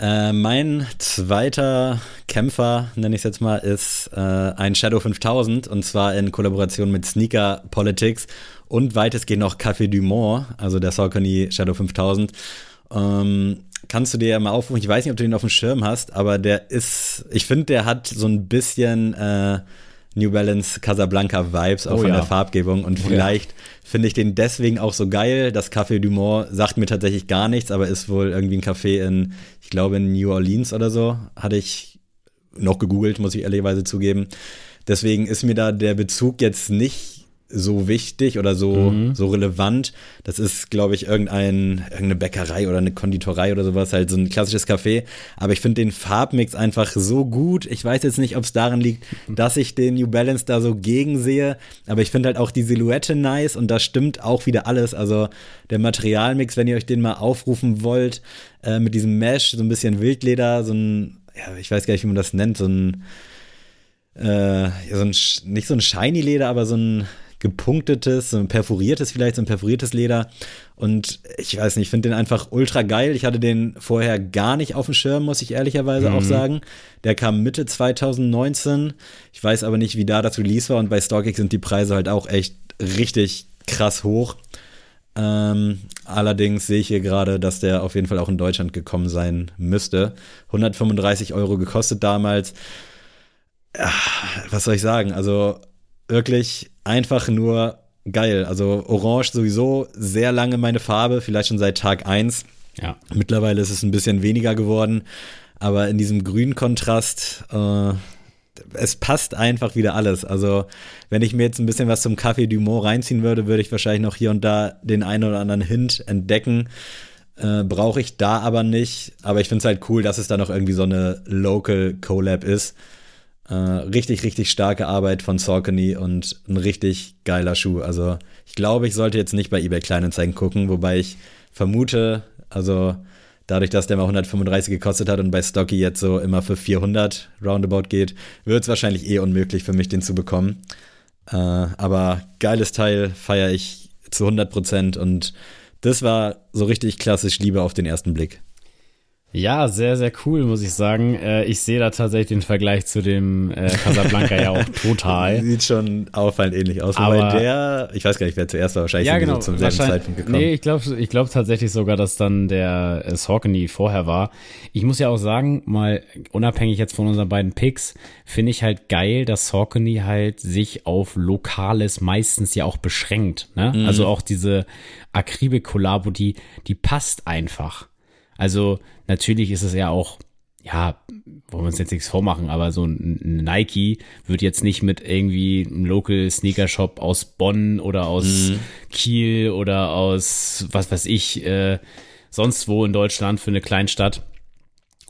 Äh, mein zweiter Kämpfer, nenne ich es jetzt mal, ist äh, ein Shadow 5000 und zwar in Kollaboration mit Sneaker Politics und weitestgehend noch Café du Mont, also der Saucony Shadow 5000. Ähm, kannst du dir ja mal aufrufen. Ich weiß nicht, ob du den auf dem Schirm hast, aber der ist, ich finde, der hat so ein bisschen äh, New Balance Casablanca Vibes, auch oh, von ja. der Farbgebung. Und oh, vielleicht ja. finde ich den deswegen auch so geil. Das Café du Mont sagt mir tatsächlich gar nichts, aber ist wohl irgendwie ein Café in, ich glaube, in New Orleans oder so. Hatte ich noch gegoogelt, muss ich ehrlicherweise zugeben. Deswegen ist mir da der Bezug jetzt nicht so wichtig oder so, mhm. so relevant. Das ist, glaube ich, irgendein, irgendeine Bäckerei oder eine Konditorei oder sowas, halt so ein klassisches Café. Aber ich finde den Farbmix einfach so gut. Ich weiß jetzt nicht, ob es daran liegt, dass ich den New Balance da so gegen sehe. Aber ich finde halt auch die Silhouette nice und da stimmt auch wieder alles. Also der Materialmix, wenn ihr euch den mal aufrufen wollt, äh, mit diesem Mesh, so ein bisschen Wildleder, so ein, ja, ich weiß gar nicht, wie man das nennt, so ein, äh, ja, so ein, nicht so ein Shiny-Leder, aber so ein, gepunktetes, so ein perforiertes vielleicht, so ein perforiertes Leder. Und ich weiß nicht, ich finde den einfach ultra geil. Ich hatte den vorher gar nicht auf dem Schirm, muss ich ehrlicherweise mhm. auch sagen. Der kam Mitte 2019. Ich weiß aber nicht, wie da das Release war. Und bei StockX sind die Preise halt auch echt richtig krass hoch. Ähm, allerdings sehe ich hier gerade, dass der auf jeden Fall auch in Deutschland gekommen sein müsste. 135 Euro gekostet damals. Ach, was soll ich sagen? Also wirklich einfach nur geil. Also Orange sowieso sehr lange meine Farbe, vielleicht schon seit Tag 1. Ja. Mittlerweile ist es ein bisschen weniger geworden, aber in diesem grünen Kontrast, äh, es passt einfach wieder alles. Also, wenn ich mir jetzt ein bisschen was zum Café Dumont reinziehen würde, würde ich wahrscheinlich noch hier und da den einen oder anderen Hint entdecken. Äh, Brauche ich da aber nicht. Aber ich finde es halt cool, dass es da noch irgendwie so eine Local Collab ist. Äh, richtig, richtig starke Arbeit von Saucony und ein richtig geiler Schuh. Also, ich glaube, ich sollte jetzt nicht bei eBay Kleinanzeigen gucken, wobei ich vermute, also dadurch, dass der mal 135 gekostet hat und bei Stocky jetzt so immer für 400 roundabout geht, wird es wahrscheinlich eh unmöglich für mich, den zu bekommen. Äh, aber geiles Teil feiere ich zu 100 Prozent und das war so richtig klassisch Liebe auf den ersten Blick. Ja, sehr, sehr cool, muss ich sagen. Äh, ich sehe da tatsächlich den Vergleich zu dem äh, Casablanca ja auch total. Sieht schon auffallend ähnlich aus. Aber Wobei der, ich weiß gar nicht, wer zuerst war, wahrscheinlich ja, genau, zum selben Zeitpunkt gekommen. Nee, ich glaube ich glaub tatsächlich sogar, dass dann der äh, Saucony vorher war. Ich muss ja auch sagen, mal unabhängig jetzt von unseren beiden Picks, finde ich halt geil, dass Saucony halt sich auf Lokales meistens ja auch beschränkt. Ne? Mhm. Also auch diese Akribe-Kollabo, die, die passt einfach. Also natürlich ist es ja auch, ja, wollen wir uns jetzt nichts vormachen, aber so ein Nike wird jetzt nicht mit irgendwie einem Local Sneaker Shop aus Bonn oder aus mhm. Kiel oder aus, was weiß ich, äh, sonst wo in Deutschland für eine Kleinstadt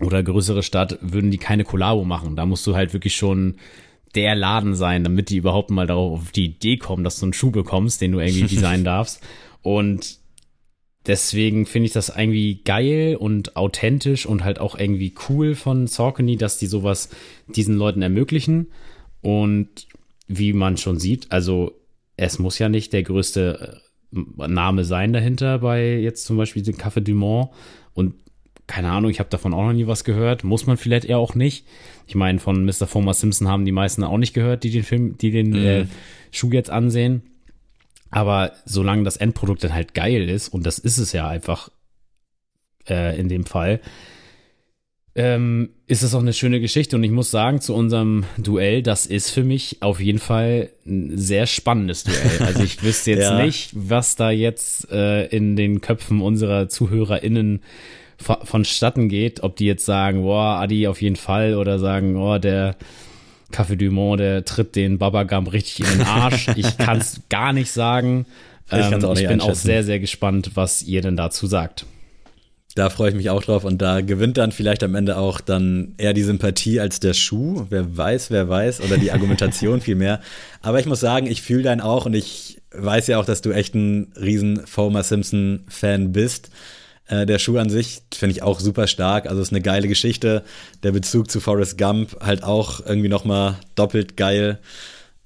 oder größere Stadt würden die keine Kollabo machen. Da musst du halt wirklich schon der Laden sein, damit die überhaupt mal darauf auf die Idee kommen, dass du einen Schuh bekommst, den du irgendwie designen darfst. Und deswegen finde ich das irgendwie geil und authentisch und halt auch irgendwie cool von Saucony, dass die sowas diesen Leuten ermöglichen. Und wie man schon sieht, also es muss ja nicht der größte äh, Name sein dahinter bei jetzt zum Beispiel dem Café du Mont. Und keine Ahnung, ich habe davon auch noch nie was gehört. Muss man vielleicht eher auch nicht. Ich meine, von Mr. Former Simpson haben die meisten auch nicht gehört, die den Film, die den mhm. äh, Schuh jetzt ansehen. Aber solange das Endprodukt dann halt geil ist, und das ist es ja einfach äh, in dem Fall, ähm, ist es auch eine schöne Geschichte. Und ich muss sagen, zu unserem Duell, das ist für mich auf jeden Fall ein sehr spannendes Duell. Also ich wüsste jetzt ja. nicht, was da jetzt äh, in den Köpfen unserer ZuhörerInnen vonstatten geht, ob die jetzt sagen, boah, Adi auf jeden Fall oder sagen, oh, der Café du Monde, der tritt den Babagam richtig in den Arsch. ich kann es gar nicht sagen. ich, ähm, auch nicht ich bin auch sehr, sehr gespannt, was ihr denn dazu sagt. Da freue ich mich auch drauf und da gewinnt dann vielleicht am Ende auch dann eher die Sympathie als der Schuh. Wer weiß, wer weiß oder die Argumentation vielmehr. Aber ich muss sagen, ich fühle deinen auch und ich weiß ja auch, dass du echt ein riesen Fomer Simpson Fan bist. Äh, der Schuh an sich finde ich auch super stark. Also ist eine geile Geschichte. Der Bezug zu Forrest Gump halt auch irgendwie nochmal doppelt geil.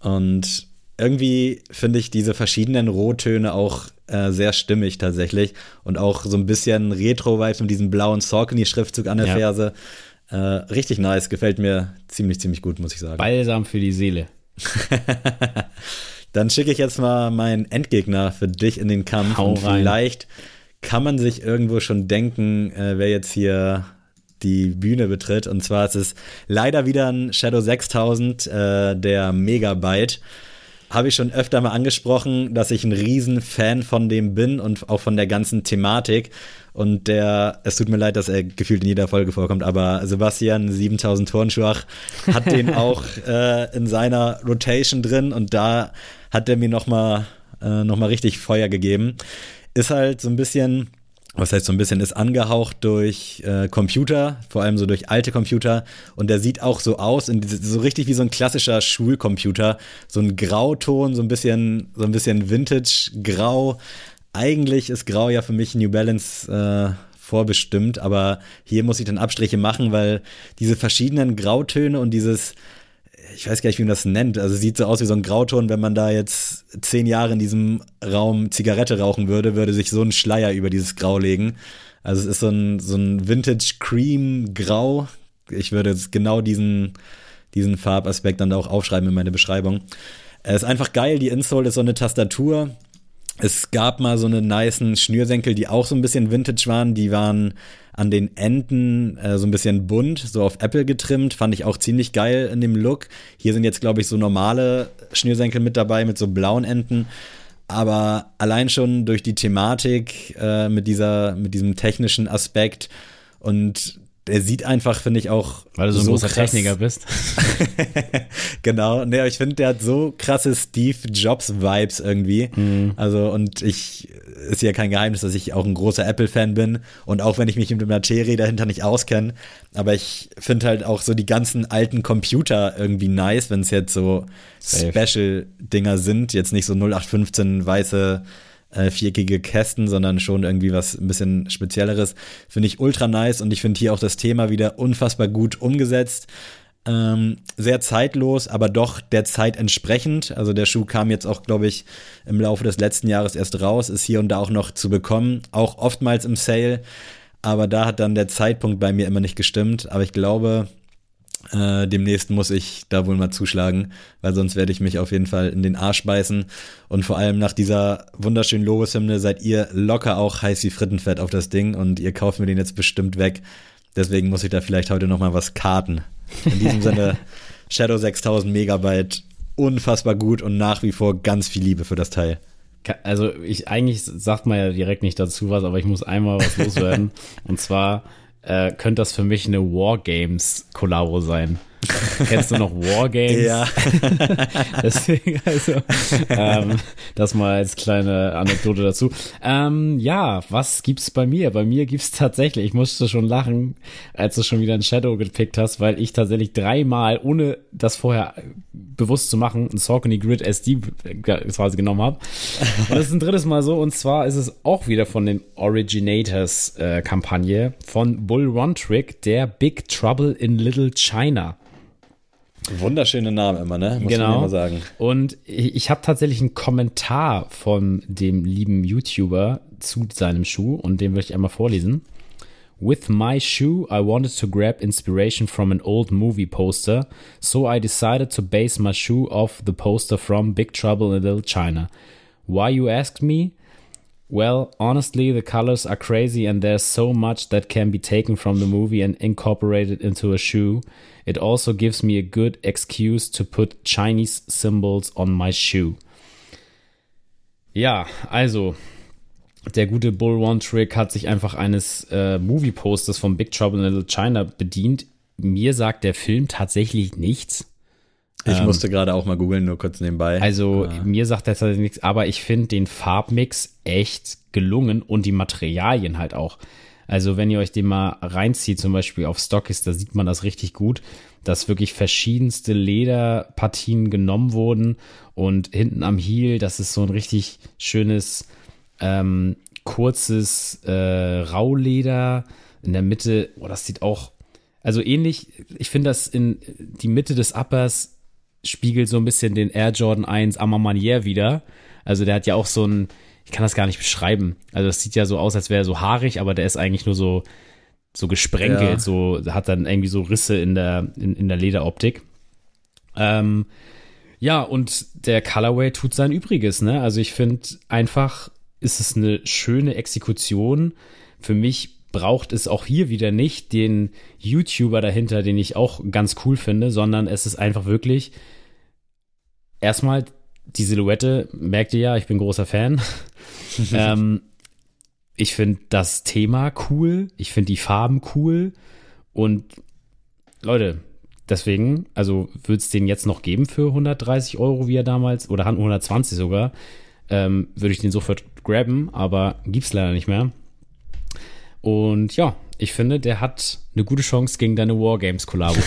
Und irgendwie finde ich diese verschiedenen Rottöne auch äh, sehr stimmig tatsächlich. Und auch so ein bisschen Retro-Vibes mit diesem blauen Saucony-Schriftzug an der ja. Ferse. Äh, richtig nice, gefällt mir ziemlich, ziemlich gut, muss ich sagen. Balsam für die Seele. Dann schicke ich jetzt mal meinen Endgegner für dich in den Kampf. Hau und rein. vielleicht kann man sich irgendwo schon denken, äh, wer jetzt hier die Bühne betritt. Und zwar ist es leider wieder ein Shadow 6000, äh, der Megabyte. Habe ich schon öfter mal angesprochen, dass ich ein riesen Fan von dem bin und auch von der ganzen Thematik. Und der, es tut mir leid, dass er gefühlt in jeder Folge vorkommt, aber Sebastian 7000 Turnschuach hat den auch äh, in seiner Rotation drin und da hat er mir nochmal äh, noch richtig Feuer gegeben ist halt so ein bisschen, was heißt so ein bisschen, ist angehaucht durch äh, Computer, vor allem so durch alte Computer. Und der sieht auch so aus, so richtig wie so ein klassischer Schulcomputer. So ein Grauton, so ein bisschen, so ein bisschen Vintage-Grau. Eigentlich ist Grau ja für mich New Balance äh, vorbestimmt, aber hier muss ich dann Abstriche machen, weil diese verschiedenen Grautöne und dieses ich weiß gar nicht, wie man das nennt. Also sieht so aus wie so ein Grauton, wenn man da jetzt zehn Jahre in diesem Raum Zigarette rauchen würde, würde sich so ein Schleier über dieses Grau legen. Also es ist so ein, so ein Vintage Cream Grau. Ich würde jetzt genau diesen, diesen Farbaspekt dann da auch aufschreiben in meine Beschreibung. Es ist einfach geil. Die Insole ist so eine Tastatur. Es gab mal so eine nicen Schnürsenkel, die auch so ein bisschen Vintage waren. Die waren an den Enden äh, so ein bisschen bunt, so auf Apple getrimmt. Fand ich auch ziemlich geil in dem Look. Hier sind jetzt, glaube ich, so normale Schnürsenkel mit dabei, mit so blauen Enden. Aber allein schon durch die Thematik äh, mit dieser, mit diesem technischen Aspekt und der sieht einfach, finde ich, auch. Weil du so ein großer krass. Techniker bist. genau. Ne, ich finde, der hat so krasse Steve Jobs-Vibes irgendwie. Mhm. Also, und ich, ist ja kein Geheimnis, dass ich auch ein großer Apple-Fan bin. Und auch wenn ich mich mit der Materie dahinter nicht auskenne. Aber ich finde halt auch so die ganzen alten Computer irgendwie nice, wenn es jetzt so Special-Dinger sind. Jetzt nicht so 0815 weiße äh, viereckige Kästen, sondern schon irgendwie was ein bisschen Spezielleres. Finde ich ultra nice und ich finde hier auch das Thema wieder unfassbar gut umgesetzt. Ähm, sehr zeitlos, aber doch der Zeit entsprechend. Also der Schuh kam jetzt auch, glaube ich, im Laufe des letzten Jahres erst raus, ist hier und da auch noch zu bekommen, auch oftmals im Sale. Aber da hat dann der Zeitpunkt bei mir immer nicht gestimmt. Aber ich glaube, äh, demnächst muss ich da wohl mal zuschlagen, weil sonst werde ich mich auf jeden Fall in den Arsch beißen. Und vor allem nach dieser wunderschönen Lobeshymne seid ihr locker auch heiß wie Frittenfett auf das Ding und ihr kauft mir den jetzt bestimmt weg. Deswegen muss ich da vielleicht heute nochmal was karten. In diesem Sinne, Shadow 6000 Megabyte, unfassbar gut und nach wie vor ganz viel Liebe für das Teil. Also ich eigentlich sagt man ja direkt nicht dazu was, aber ich muss einmal was loswerden. und zwar äh, könnte das für mich eine Wargames-Kollabo sein. Kennst du noch Wargames? Ja. Deswegen, also, ähm, das mal als kleine Anekdote dazu. Ähm, ja, was gibt's bei mir? Bei mir gibt's tatsächlich, ich musste schon lachen, als du schon wieder ein Shadow gepickt hast, weil ich tatsächlich dreimal, ohne das vorher bewusst zu machen, ein Saucony Grid SD quasi genommen habe. Und das ist ein drittes Mal so, und zwar ist es auch wieder von den Originators äh, Kampagne von Bull Run Trick, der Big Trouble in Little China. Wunderschöne Namen immer, ne? Muss genau. man immer sagen. Und ich, ich habe tatsächlich einen Kommentar von dem lieben YouTuber zu seinem Schuh und den möchte ich einmal vorlesen. With my shoe, I wanted to grab inspiration from an old movie poster, so I decided to base my shoe off the poster from Big Trouble in Little China. Why, you asked me? Well, honestly, the colors are crazy and there's so much that can be taken from the movie and incorporated into a shoe. It also gives me a good excuse to put Chinese symbols on my shoe. Ja, also der gute Bull One Trick hat sich einfach eines äh, Movie-Posters von Big Trouble in Little China bedient. Mir sagt der Film tatsächlich nichts. Ich ähm, musste gerade auch mal googeln, nur kurz nebenbei. Also ah. mir sagt er tatsächlich nichts, aber ich finde den Farbmix echt gelungen und die Materialien halt auch. Also wenn ihr euch den mal reinzieht, zum Beispiel auf Stockis, da sieht man das richtig gut, dass wirklich verschiedenste Lederpartien genommen wurden und hinten am Heel, das ist so ein richtig schönes, ähm, kurzes äh, Rauleder. In der Mitte, oh, das sieht auch, also ähnlich, ich finde das in die Mitte des Uppers spiegelt so ein bisschen den Air Jordan 1 Amamanier wieder. Also der hat ja auch so ein, ich kann das gar nicht beschreiben. Also das sieht ja so aus, als wäre er so haarig, aber der ist eigentlich nur so, so gesprenkelt, ja. so hat dann irgendwie so Risse in der, in, in der Lederoptik. Ähm, ja, und der Colorway tut sein Übriges, ne? Also ich finde einfach, ist es eine schöne Exekution. Für mich braucht es auch hier wieder nicht den YouTuber dahinter, den ich auch ganz cool finde, sondern es ist einfach wirklich erstmal die Silhouette, merkt ihr ja, ich bin großer Fan. ähm, ich finde das Thema cool, ich finde die Farben cool und Leute, deswegen, also würde es den jetzt noch geben für 130 Euro, wie er damals, oder 120 sogar, ähm, würde ich den sofort grabben, aber gibt's leider nicht mehr. Und ja, ich finde, der hat eine gute Chance gegen deine Wargames-Kollabo.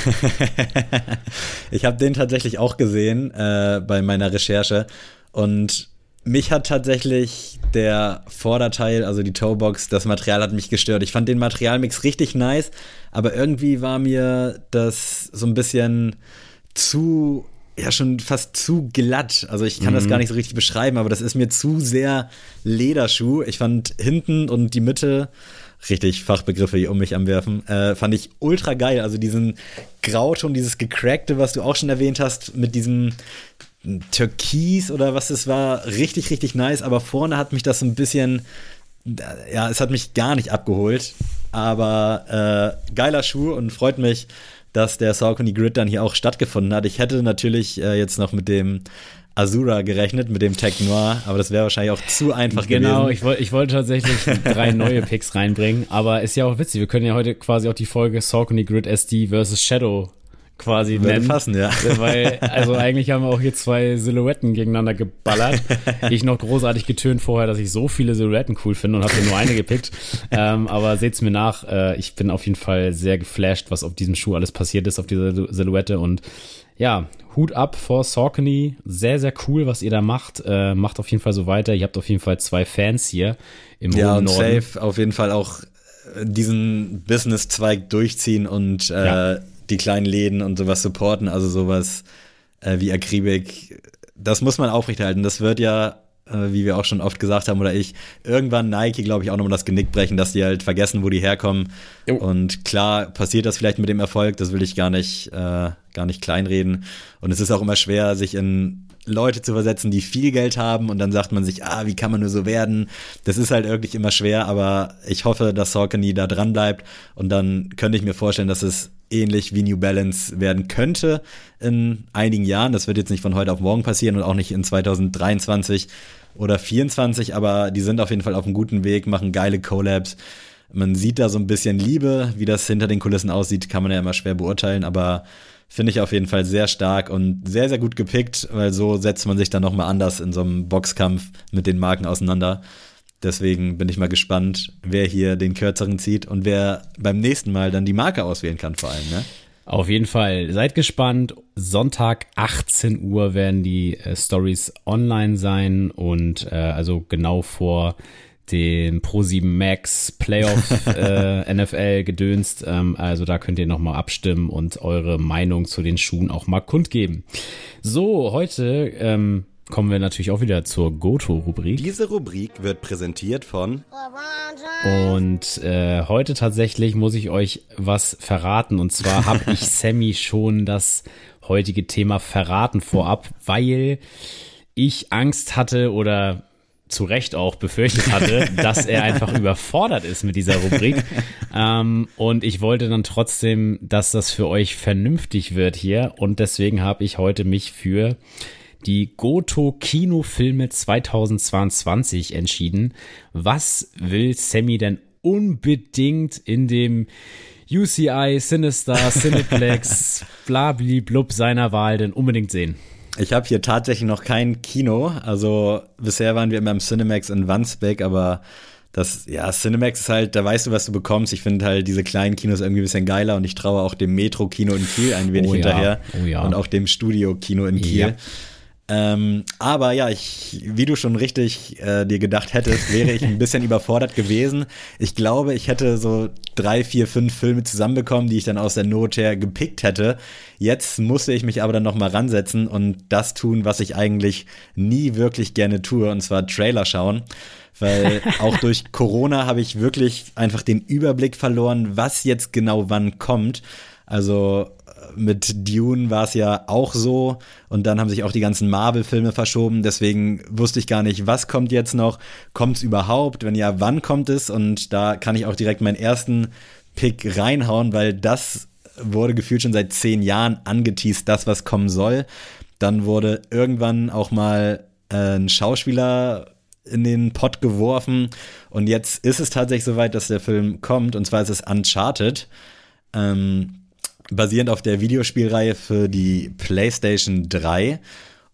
ich habe den tatsächlich auch gesehen äh, bei meiner Recherche und mich hat tatsächlich der Vorderteil, also die Toebox, das Material hat mich gestört. Ich fand den Materialmix richtig nice, aber irgendwie war mir das so ein bisschen zu, ja, schon fast zu glatt. Also ich kann mhm. das gar nicht so richtig beschreiben, aber das ist mir zu sehr Lederschuh. Ich fand hinten und die Mitte richtig Fachbegriffe hier um mich am Werfen. Äh, fand ich ultra geil. Also diesen Grauton, dieses Gecrackte, was du auch schon erwähnt hast, mit diesem Türkis oder was es war, richtig, richtig nice, aber vorne hat mich das so ein bisschen, ja, es hat mich gar nicht abgeholt, aber äh, geiler Schuh und freut mich, dass der Saucony Grid dann hier auch stattgefunden hat. Ich hätte natürlich äh, jetzt noch mit dem Azura gerechnet, mit dem Tech Noir, aber das wäre wahrscheinlich auch zu einfach genau, gewesen. Genau, ich, wollt, ich wollte tatsächlich drei neue Picks reinbringen, aber ist ja auch witzig. Wir können ja heute quasi auch die Folge Saucony Grid SD versus Shadow quasi Würde nennen. passen, ja. Weil, also eigentlich haben wir auch hier zwei Silhouetten gegeneinander geballert. Ich noch großartig getönt vorher, dass ich so viele Silhouetten cool finde und habe hier nur eine gepickt. Ähm, aber seht's mir nach, äh, ich bin auf jeden Fall sehr geflasht, was auf diesem Schuh alles passiert ist, auf dieser Silhouette und ja, Hut ab vor Saucony. Sehr, sehr cool, was ihr da macht. Äh, macht auf jeden Fall so weiter. Ihr habt auf jeden Fall zwei Fans hier im Ja, hohen und Norden. safe auf jeden Fall auch äh, diesen Business-Zweig durchziehen und äh, Ja. die kleinen Läden und sowas supporten, also sowas äh, wie Akribik. Das muss man aufrechterhalten. Das wird ja, äh, wie wir auch schon oft gesagt haben, oder ich, irgendwann Nike, glaube ich, auch nochmal das Genick brechen, dass die halt vergessen, wo die herkommen. Jo. Und klar passiert das vielleicht mit dem Erfolg, das will ich gar nicht, äh, gar nicht kleinreden. Und es ist auch immer schwer, sich in Leute zu versetzen, die viel Geld haben und dann sagt man sich, ah, wie kann man nur so werden? Das ist halt wirklich immer schwer, aber ich hoffe, dass Saucony da dran bleibt und dann könnte ich mir vorstellen, dass es ähnlich wie New Balance werden könnte in einigen Jahren. Das wird jetzt nicht von heute auf morgen passieren und auch nicht in 2023 oder 2024, aber die sind auf jeden Fall auf einem guten Weg, machen geile Collabs. Man sieht da so ein bisschen Liebe, wie das hinter den Kulissen aussieht, kann man ja immer schwer beurteilen, aber finde ich auf jeden Fall sehr stark und sehr, sehr gut gepickt, weil so setzt man sich dann nochmal anders in so einem Boxkampf mit den Marken auseinander. Deswegen bin ich mal gespannt, wer hier den kürzeren zieht und wer beim nächsten Mal dann die Marke auswählen kann, vor allem, ne? Auf jeden Fall. Seid gespannt. Sonntag 18 Uhr werden die äh, Stories online sein und äh, also genau vor dem Pro7 Max Playoff äh, NFL gedönst. Ähm, also da könnt ihr nochmal abstimmen und eure Meinung zu den Schuhen auch mal kundgeben. So, heute ähm, kommen wir natürlich auch wieder zur Goto-Rubrik. Diese Rubrik wird präsentiert von Und äh, heute tatsächlich muss ich euch was verraten. Und zwar habe ich Sammy schon das heutige Thema verraten vorab, weil ich Angst hatte oder zu Recht auch befürchtet hatte, dass er einfach überfordert ist mit dieser Rubrik. Ähm, und ich wollte dann trotzdem, dass das für euch vernünftig wird hier. Und deswegen habe ich heute mich für die Goto Kinofilme 2022 entschieden. Was will Sammy denn unbedingt in dem UCI, Sinister, Cineplex, blabli-blub seiner Wahl denn unbedingt sehen? Ich habe hier tatsächlich noch kein Kino. Also bisher waren wir immer im Cinemax in Wandsbek, aber das, ja, Cinemax ist halt, da weißt du, was du bekommst. Ich finde halt diese kleinen Kinos irgendwie ein bisschen geiler und ich traue auch dem Metro-Kino in Kiel ein wenig Oh ja, hinterher. oh ja. Und auch dem Studio-Kino in Kiel. Ja. Ähm, aber ja, ich, wie du schon richtig äh, dir gedacht hättest, wäre ich ein bisschen überfordert gewesen. Ich glaube, ich hätte so drei, vier, fünf Filme zusammenbekommen, die ich dann aus der Not her gepickt hätte. Jetzt musste ich mich aber dann nochmal ransetzen und das tun, was ich eigentlich nie wirklich gerne tue, und zwar Trailer schauen. Weil auch durch Corona habe ich wirklich einfach den Überblick verloren, was jetzt genau wann kommt. Also mit Dune war es ja auch so. Und dann haben sich auch die ganzen Marvel-Filme verschoben, deswegen wusste ich gar nicht, was kommt jetzt noch, kommt es überhaupt, wenn ja, wann kommt es? Und da kann ich auch direkt meinen ersten Pick reinhauen, weil das wurde gefühlt schon seit zehn Jahren angeteased, das, was kommen soll. Dann wurde irgendwann auch mal äh, ein Schauspieler in den Pott geworfen. Und jetzt ist es tatsächlich soweit, dass der Film kommt. Und zwar ist es Uncharted. Ähm, basierend auf der Videospielreihe für die PlayStation 3.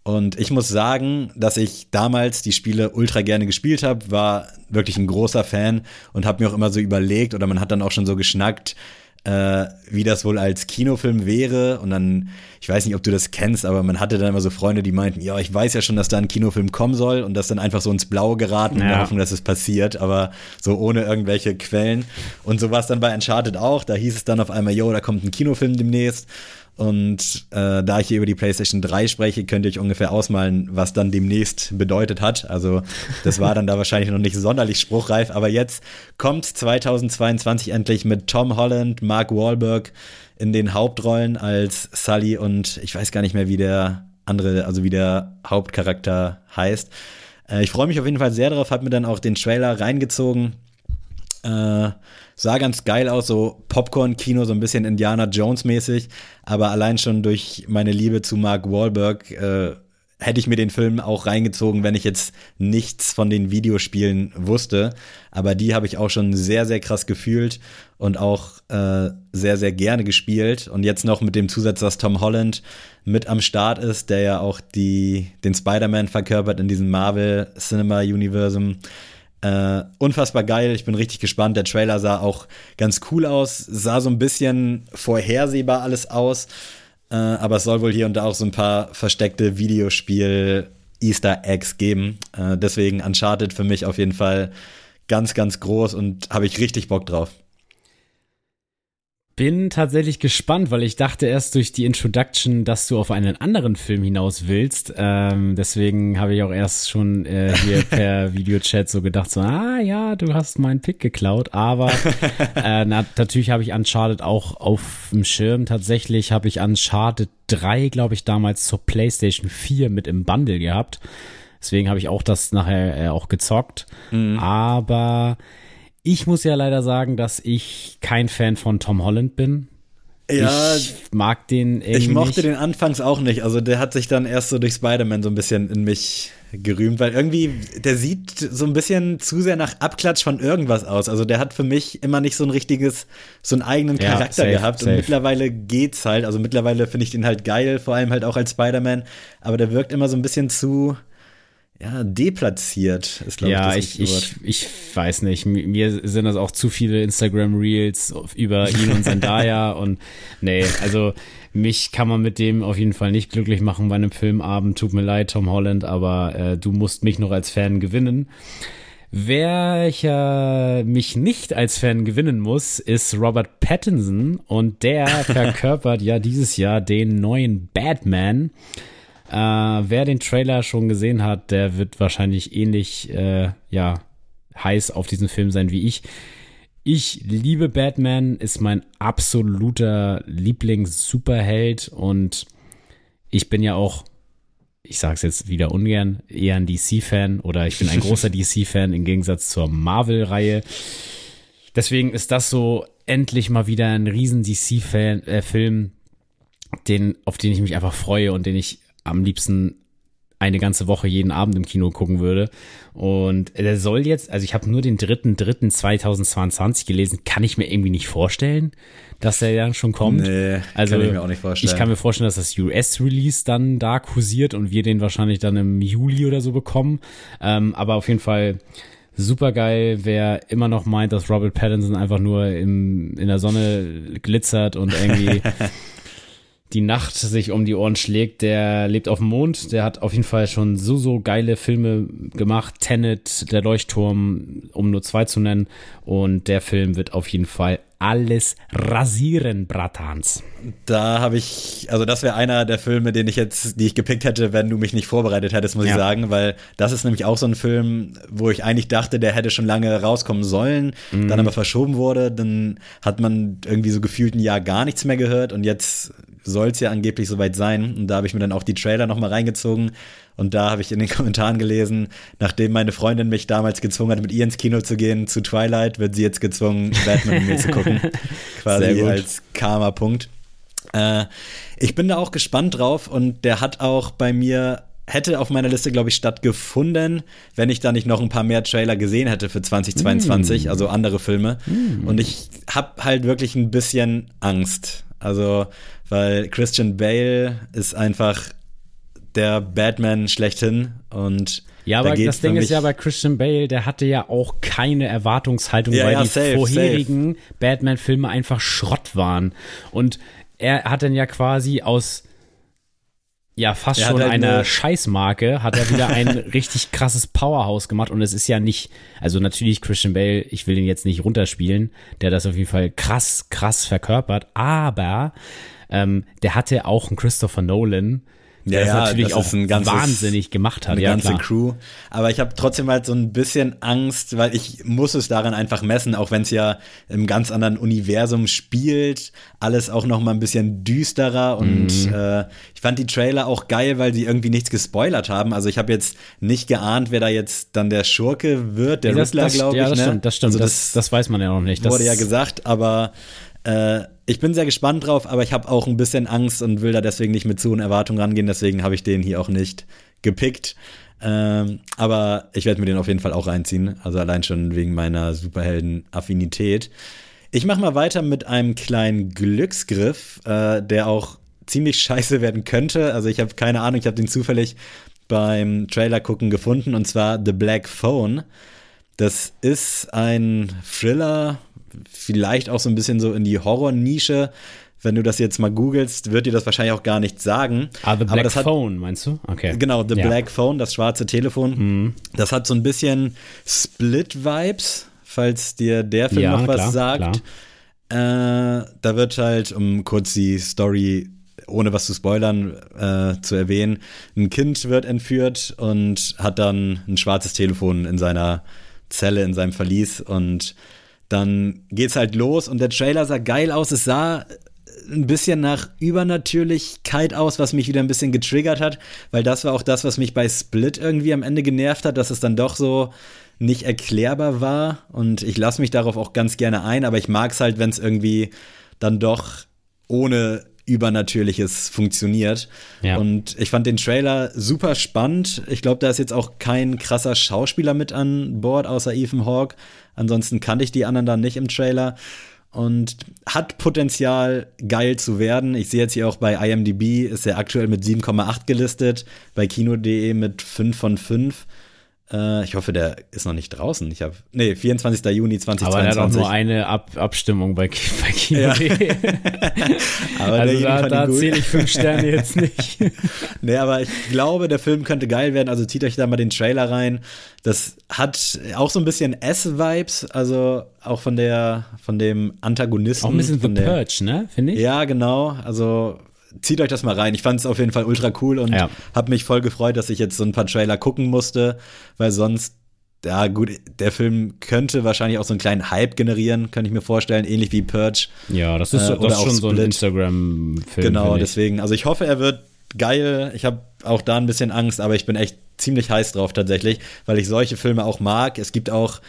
Und ich muss sagen, dass ich damals die Spiele ultra gerne gespielt habe, war wirklich ein großer Fan und habe mir auch immer so überlegt oder man hat dann auch schon so geschnackt, äh, wie das wohl als Kinofilm wäre. Und dann, ich weiß nicht, ob du das kennst, aber man hatte dann immer so Freunde, die meinten, ja, ich weiß ja schon, dass da ein Kinofilm kommen soll und das dann einfach so ins Blaue geraten in der Ja. Hoffnung, dass es passiert, aber so ohne irgendwelche Quellen. Und so war es dann bei Uncharted auch. Da hieß es dann auf einmal, yo, da kommt ein Kinofilm demnächst. Und äh, da ich hier über die PlayStation 3 spreche, könnt ihr euch ungefähr ausmalen, was dann demnächst bedeutet hat. Also das war dann da wahrscheinlich noch nicht sonderlich spruchreif, aber jetzt kommt 2022 endlich mit Tom Holland, Mark Wahlberg in den Hauptrollen als Sully und ich weiß gar nicht mehr, wie der andere, also wie der Hauptcharakter heißt. Äh, ich freue mich auf jeden Fall sehr darauf, habe mir dann auch den Trailer reingezogen. Äh, sah ganz geil aus, so Popcorn-Kino, so ein bisschen Indiana Jones-mäßig, aber allein schon durch meine Liebe zu Mark Wahlberg äh, hätte ich mir den Film auch reingezogen, wenn ich jetzt nichts von den Videospielen wusste. Aber die habe ich auch schon sehr, sehr krass gefühlt und auch äh, sehr, sehr gerne gespielt. Und jetzt noch mit dem Zusatz, dass Tom Holland mit am Start ist, der ja auch die, den Spider-Man verkörpert in diesem Marvel Cinema Universum. Äh, unfassbar geil, ich bin richtig gespannt. Der Trailer sah auch ganz cool aus, sah so ein bisschen vorhersehbar alles aus. Äh, aber es soll wohl hier und da auch so ein paar versteckte Videospiel Easter Eggs geben. Äh, deswegen Uncharted für mich auf jeden Fall ganz, ganz groß und habe ich richtig Bock drauf bin tatsächlich gespannt, weil ich dachte erst durch die Introduction, dass du auf einen anderen Film hinaus willst. Ähm, deswegen habe ich auch erst schon äh, hier per Videochat so gedacht, so, ah ja, du hast meinen Pick geklaut. Aber äh, na, natürlich habe ich Uncharted auch auf dem Schirm. Tatsächlich habe ich Uncharted 3, glaube ich, damals zur PlayStation 4 mit im Bundle gehabt. Deswegen habe ich auch das nachher äh, auch gezockt. Mhm. Aber ich muss ja leider sagen, dass ich kein Fan von Tom Holland bin. Ja, ich mag den irgendwie Ich mochte nicht. den anfangs auch nicht. Also der hat sich dann erst so durch Spider-Man so ein bisschen in mich gerühmt, weil irgendwie, der sieht so ein bisschen zu sehr nach Abklatsch von irgendwas aus. Also der hat für mich immer nicht so ein richtiges, so einen eigenen Charakter ja, safe, gehabt. Safe. Und mittlerweile geht's halt. Also mittlerweile finde ich den halt geil, vor allem halt auch als Spider-Man. Aber der wirkt immer so ein bisschen zu, ja, deplatziert ist, glaube ja, ich, das ich, ich, ich weiß nicht. Mir sind das auch zu viele Instagram-Reels über ihn und Zendaya und nee, also mich kann man mit dem auf jeden Fall nicht glücklich machen bei einem Filmabend. Tut mir leid, Tom Holland, aber äh, du musst mich noch als Fan gewinnen. Welcher mich nicht als Fan gewinnen muss, ist Robert Pattinson und der verkörpert ja dieses Jahr den neuen Batman. Äh, wer den Trailer schon gesehen hat, der wird wahrscheinlich ähnlich äh, ja, heiß auf diesen Film sein wie ich. Ich liebe Batman, ist mein absoluter Lieblings-Superheld und ich bin ja auch, ich sage es jetzt wieder ungern, eher ein DC-Fan oder ich bin ein großer DC-Fan im Gegensatz zur Marvel-Reihe. Deswegen ist das so endlich mal wieder ein riesen DC-Film, äh, den, auf den ich mich einfach freue und den ich am liebsten eine ganze Woche jeden Abend im Kino gucken würde. Und der soll jetzt, also ich habe nur den dritten, dritten 2022 gelesen, kann ich mir irgendwie nicht vorstellen, dass der dann schon kommt. Nee, also, kann ich mir auch nicht vorstellen. Ich kann mir vorstellen, dass das US-Release dann da kursiert und wir den wahrscheinlich dann im Juli oder so bekommen. Ähm, aber auf jeden Fall super geil, wer immer noch meint, dass Robert Pattinson einfach nur im, in der Sonne glitzert und irgendwie die Nacht sich um die Ohren schlägt, der lebt auf dem Mond, der hat auf jeden Fall schon so, so geile Filme gemacht. Tenet, der Leuchtturm, um nur zwei zu nennen. Und der Film wird auf jeden Fall alles rasieren, Bratans. Da habe ich, also das wäre einer der Filme, den ich jetzt, die ich gepickt hätte, wenn du mich nicht vorbereitet hättest, muss ja. ich sagen, weil das ist nämlich auch so ein Film, wo ich eigentlich dachte, der hätte schon lange rauskommen sollen, mhm. dann aber verschoben wurde, dann hat man irgendwie so gefühlt ein Jahr gar nichts mehr gehört und jetzt soll es ja angeblich soweit sein. Und da habe ich mir dann auch die Trailer nochmal reingezogen. Und da habe ich in den Kommentaren gelesen, nachdem meine Freundin mich damals gezwungen hat, mit ihr ins Kino zu gehen, zu Twilight, wird sie jetzt gezwungen, Batman mit mir zu gucken. Quasi als Karma-Punkt. Äh, ich bin da auch gespannt drauf und der hat auch bei mir hätte auf meiner Liste, glaube ich, stattgefunden, wenn ich da nicht noch ein paar mehr Trailer gesehen hätte für 2022, mm. also andere Filme. Mm. Und ich habe halt wirklich ein bisschen Angst. Also weil Christian Bale ist einfach der Batman schlechthin und ja, aber da das Ding ist ja bei Christian Bale, der hatte ja auch keine Erwartungshaltung, ja, weil ja, die safe, vorherigen Batman-Filme einfach Schrott waren. Und er hat dann ja quasi aus ja fast schon halt einer Scheißmarke hat er wieder ein richtig krasses Powerhouse gemacht und es ist ja nicht, also natürlich Christian Bale, ich will ihn jetzt nicht runterspielen, der das auf jeden Fall krass, krass verkörpert, aber ähm, der hatte auch einen Christopher Nolan, der ja, es natürlich das auch ganzes- wahnsinnig gemacht hat. eine ja, ganze klar. Crew. Aber ich habe trotzdem halt so ein bisschen Angst, weil ich muss es daran einfach messen, auch wenn es ja im ganz anderen Universum spielt. Alles auch noch mal ein bisschen düsterer und Mhm. äh, ich fand die Trailer auch geil, weil sie irgendwie nichts gespoilert haben. Also ich habe jetzt nicht geahnt, wer da jetzt dann der Schurke wird, der das, Riddler, das, glaube ich. ja, das ne? stimmt, das stimmt. Also das, das weiß man ja noch nicht. Das, wurde ja gesagt, aber äh, ich bin sehr gespannt drauf, aber ich habe auch ein bisschen Angst und will da deswegen nicht mit zu hohen Erwartungen rangehen, deswegen habe ich den hier auch nicht gepickt. Ähm, aber ich werde mir den auf jeden Fall auch reinziehen, also allein schon wegen meiner Superhelden-Affinität. Ich mache mal weiter mit einem kleinen Glücksgriff, äh, der auch ziemlich scheiße werden könnte. Also ich habe keine Ahnung, ich habe den zufällig beim Trailer gucken gefunden und zwar The Black Phone. Das ist ein Thriller, vielleicht auch so ein bisschen so in die Horror-Nische. Wenn du das jetzt mal googelst, wird dir das wahrscheinlich auch gar nichts sagen. Ah, The Aber Black das hat, Phone, meinst du? Okay. Genau, The Ja. Mhm. Black Phone, das schwarze Telefon. Das hat so ein bisschen Split-Vibes, falls dir der Film Ja, noch was klar, sagt. Äh, da wird halt, um kurz die Story ohne was zu spoilern äh, zu erwähnen, ein Kind wird entführt und hat dann ein schwarzes Telefon in seiner Zelle, in seinem Verlies und dann geht's halt los und der Trailer sah geil aus. Es sah ein bisschen nach Übernatürlichkeit aus, was mich wieder ein bisschen getriggert hat, weil das war auch das, was mich bei Split irgendwie am Ende genervt hat, dass es dann doch so nicht erklärbar war und ich lasse mich darauf auch ganz gerne ein, aber ich mag es halt, wenn es irgendwie dann doch ohne Übernatürliches funktioniert. Ja. Und ich fand den Trailer super spannend. Ich glaube, da ist jetzt auch kein krasser Schauspieler mit an Bord, außer Ethan Hawke. Ansonsten kannte ich die anderen dann nicht im Trailer. Und hat Potenzial, geil zu werden. Ich sehe jetzt hier auch bei IMDb, ist er aktuell mit 7,8 gelistet, bei Kino.de mit 5 von 5. Äh, ich hoffe, der ist noch nicht draußen. Ich habe, nee, 24. Juni Aber 2022. der hat auch nur eine Ab Abstimmung bei, bei Kino. Ja. Aber also da, da zähle ich fünf Sterne jetzt nicht. Nee, aber ich glaube, der Film könnte geil werden. Also zieht euch da mal den Trailer rein. Das hat auch so ein bisschen S-Vibes, also auch von der, von dem Antagonisten. Auch ein bisschen The Purge, ne? Finde ich? Ja, genau. Also zieht euch das mal rein. Ich fand es auf jeden Fall ultra cool und Ja. habe mich voll gefreut, dass ich jetzt so ein paar Trailer gucken musste, weil sonst ja, gut, der Film könnte wahrscheinlich auch so einen kleinen Hype generieren, könnte ich mir vorstellen, ähnlich wie Purge. Ja, das ist, Äh, das ist auch schon so ein Split. Instagram-Film. Genau, deswegen. Also ich hoffe, er wird geil. Ich habe auch da ein bisschen Angst, aber ich bin echt ziemlich heiß drauf tatsächlich, weil ich solche Filme auch mag. Es gibt auch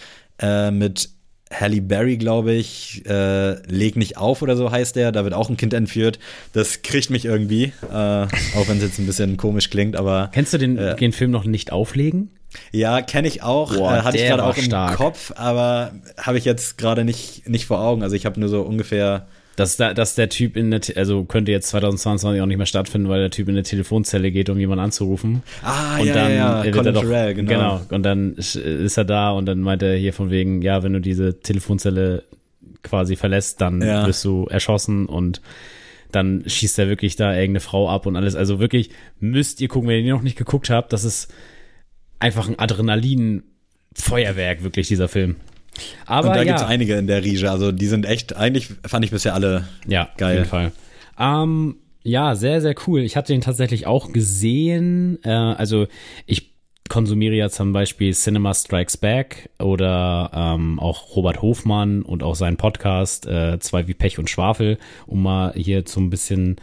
äh, mit Halle Berry, glaube ich, äh, Leg nicht auf oder so heißt der. Da wird auch ein Kind entführt. Das kriegt mich irgendwie, äh, auch wenn es jetzt ein bisschen komisch klingt, aber Kennst du den, Äh. den Film noch nicht auflegen? ja, kenne ich auch. Boah, äh, hatte ich gerade auch im stark. Kopf, aber habe ich jetzt gerade nicht, nicht vor Augen. Also ich habe nur so ungefähr Dass, da, dass der Typ in der, also könnte jetzt 2022 auch nicht mehr stattfinden, weil der Typ in eine Telefonzelle geht, um jemanden anzurufen. Ah, und ja, dann ja, ja. wird Colin er doch, Farrell, genau. genau. Und dann ist er da und dann meint er hier von wegen, ja, wenn du diese Telefonzelle quasi verlässt, dann Ja. wirst du erschossen und dann schießt er wirklich da irgendeine Frau ab und alles. Also wirklich müsst ihr gucken, wenn ihr noch nicht geguckt habt, das ist einfach ein Adrenalin-Feuerwerk, wirklich, dieser Film. Aber Und da ja, gibt's einige in der Riege. Also die sind echt, eigentlich fand ich bisher alle Ja, Geil. auf jeden Fall. Ähm, ja, sehr, sehr cool. Ich hatte den tatsächlich auch gesehen. Äh, also ich konsumiere ja zum Beispiel Cinema Strikes Back oder ähm, auch Robert Hofmann und auch seinen Podcast äh, Zwei wie Pech und Schwafel, um mal hier so ein bisschen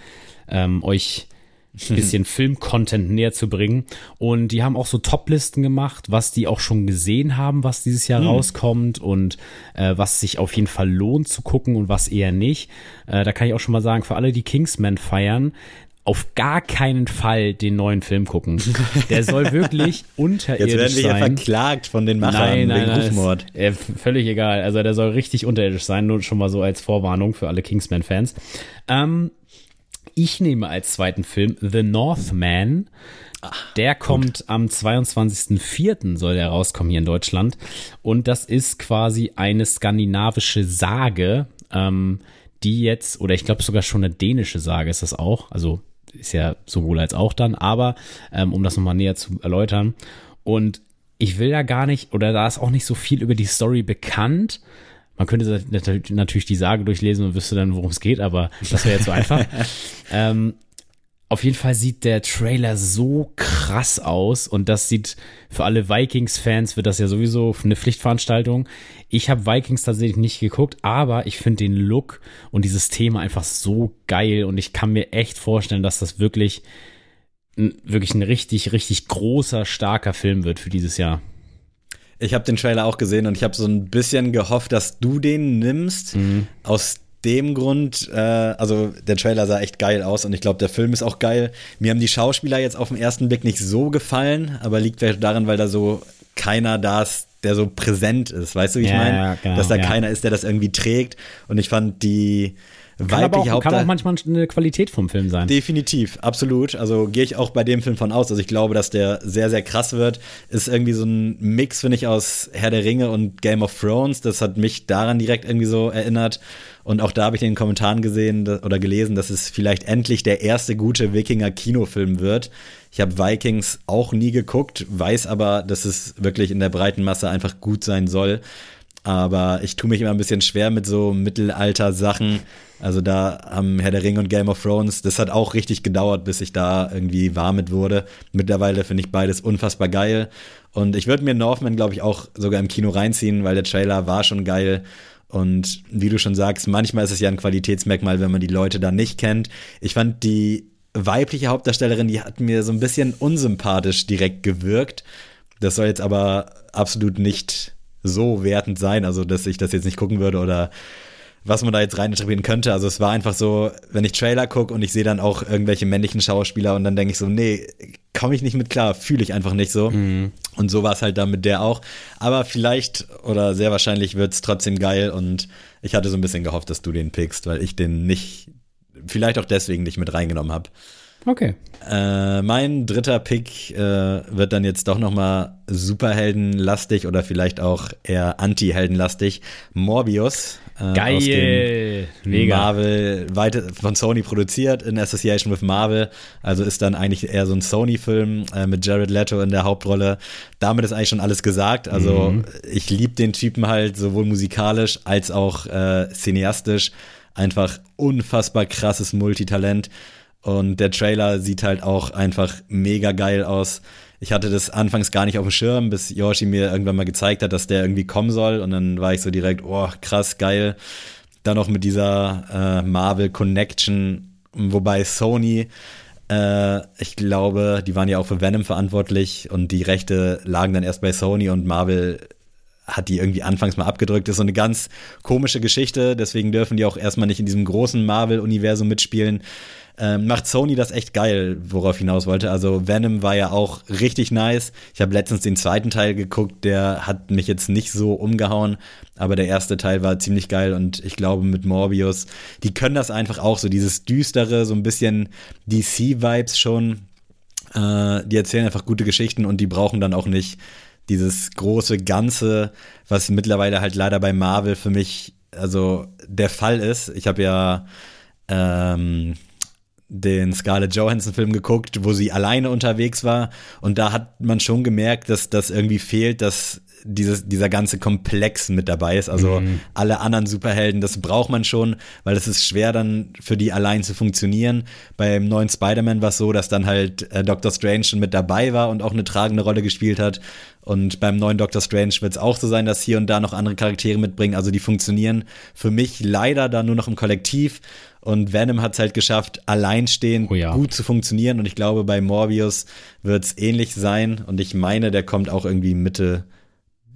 ähm, euch bisschen Film-Content näher zu bringen. Und die haben auch so Top-Listen gemacht, was die auch schon gesehen haben, was dieses Jahr rauskommt und äh, was sich auf jeden Fall lohnt zu gucken und was eher nicht. Äh, da kann ich auch schon mal sagen, für alle, die Kingsman feiern, auf gar keinen Fall den neuen Film gucken. Der soll wirklich unterirdisch Jetzt werden wir sein. verklagt von den Machern Nein, nein, wegen nein, Rufmord. Ist, äh, völlig egal. Also der soll richtig unterirdisch sein, nur schon mal so als Vorwarnung für alle Kingsman-Fans. Ähm, ich nehme als zweiten Film The Northman. Der kommt am 22.04. soll der rauskommen hier in Deutschland. Und das ist quasi eine skandinavische Sage, ähm, die jetzt, oder ich glaube sogar schon eine dänische Sage ist das auch. Also ist ja sowohl als auch dann, aber ähm, um das nochmal näher zu erläutern. Und ich will da gar nicht, oder da ist auch nicht so viel über die Story bekannt. Man könnte nat- natürlich die Sage durchlesen und wüsste dann, worum es geht, aber das wäre jetzt so einfach. ähm, Auf jeden Fall sieht der Trailer so krass aus und das sieht für alle Vikings-Fans wird das ja sowieso eine Pflichtveranstaltung. Ich habe Vikings tatsächlich nicht geguckt, aber ich finde den Look und dieses Thema einfach so geil und ich kann mir echt vorstellen, dass das wirklich wirklich ein richtig, richtig großer, starker Film wird für dieses Jahr. Ich habe den Trailer auch gesehen und ich habe so ein bisschen gehofft, dass du den nimmst. Mhm. Aus dem Grund, äh, also der Trailer sah echt geil aus und ich glaube, der Film ist auch geil. Mir haben die Schauspieler jetzt auf den ersten Blick nicht so gefallen, aber liegt vielleicht daran, weil da so keiner da ist, der so präsent ist. Weißt du, wie ich ja, meine? Ja, genau, Dass da ja. keiner ist, der das irgendwie trägt. Und ich fand die kann weibliche auch, Kann auch manchmal eine Qualität vom Film sein. Definitiv, absolut. Also gehe ich auch bei dem Film von aus. Also ich glaube, dass der sehr, sehr krass wird. Ist irgendwie so ein Mix, finde ich, aus Herr der Ringe und Game of Thrones. Das hat mich daran direkt irgendwie so erinnert. Und auch da habe ich in den Kommentaren gesehen oder gelesen, dass es vielleicht endlich der erste gute Wikinger-Kinofilm wird. Ich habe Vikings auch nie geguckt, weiß aber, dass es wirklich in der breiten Masse einfach gut sein soll. Aber ich tue mich immer ein bisschen schwer mit so Mittelalter-Sachen. Also da am Herr der Ringe und Game of Thrones, das hat auch richtig gedauert, bis ich da irgendwie warm mit wurde. Mittlerweile finde ich beides unfassbar geil. Und ich würde mir Northman, glaube ich, auch sogar im Kino reinziehen, weil der Trailer war schon geil. Und wie du schon sagst, manchmal ist es ja ein Qualitätsmerkmal, wenn man die Leute da nicht kennt. Ich fand die weibliche Hauptdarstellerin, die hat mir so ein bisschen unsympathisch direkt gewirkt. Das soll jetzt aber absolut nicht so wertend sein, also dass ich das jetzt nicht gucken würde oder was man da jetzt reininterpretieren könnte. Also es war einfach so, wenn ich Trailer gucke und ich sehe dann auch irgendwelche männlichen Schauspieler und dann denke ich so, nee, komme ich nicht mit klar, fühle ich einfach nicht so. Mhm. Und so war es halt dann mit der auch. Aber vielleicht oder sehr wahrscheinlich wird es trotzdem geil und ich hatte so ein bisschen gehofft, dass du den pickst, weil ich den nicht, vielleicht auch deswegen nicht mit reingenommen habe. Okay. Äh, mein dritter Pick äh, wird dann jetzt doch nochmal Superheldenlastig oder vielleicht auch eher Anti-Heldenlastig. Morbius. Äh, Geil. Mega. Marvel, weite, von Sony produziert in Association with Marvel. Also ist dann eigentlich eher so ein Sony-Film äh, mit Jared Leto in der Hauptrolle. Damit ist eigentlich schon alles gesagt. Also mhm. ich liebe den Typen halt sowohl musikalisch als auch äh, cineastisch. Einfach unfassbar krasses Multitalent. Und der Trailer sieht halt auch einfach mega geil aus. Ich hatte das anfangs gar nicht auf dem Schirm, bis Yoshi mir irgendwann mal gezeigt hat, dass der irgendwie kommen soll. Und dann war ich so direkt, oh, krass, geil. Dann noch mit dieser äh, Marvel Connection, wobei Sony, äh, ich glaube, die waren ja auch für Venom verantwortlich und die Rechte lagen dann erst bei Sony und Marvel hat die irgendwie anfangs mal abgedrückt. Das ist so eine ganz komische Geschichte, deswegen dürfen die auch erstmal nicht in diesem großen Marvel-Universum mitspielen ähm, macht Sony das echt geil, worauf ich hinaus wollte. Also Venom war ja auch richtig nice. Ich habe letztens den zweiten Teil geguckt, der hat mich jetzt nicht so umgehauen, aber der erste Teil war ziemlich geil und ich glaube mit Morbius, die können das einfach auch so, dieses düstere, so ein bisschen DC-Vibes schon. Äh, die erzählen einfach gute Geschichten und die brauchen dann auch nicht dieses große Ganze, was mittlerweile halt leider bei Marvel für mich also der Fall ist. Ich habe ja ähm, den Scarlett Johansson-Film geguckt, wo sie alleine unterwegs war. Und da hat man schon gemerkt, dass das irgendwie fehlt, dass dieses, dieser ganze Komplex mit dabei ist. Also mhm. alle anderen Superhelden, das braucht man schon, weil es ist schwer dann für die allein zu funktionieren. Beim neuen Spider-Man war es so, dass dann halt äh, Doctor Strange schon mit dabei war und auch eine tragende Rolle gespielt hat. Und beim neuen Doctor Strange wird es auch so sein, dass hier und da noch andere Charaktere mitbringen. Also die funktionieren für mich leider da nur noch im Kollektiv. Und Venom hat es halt geschafft, alleinstehend oh ja. gut zu funktionieren. Und ich glaube, bei Morbius wird es ähnlich sein. Und ich meine, der kommt auch irgendwie Mitte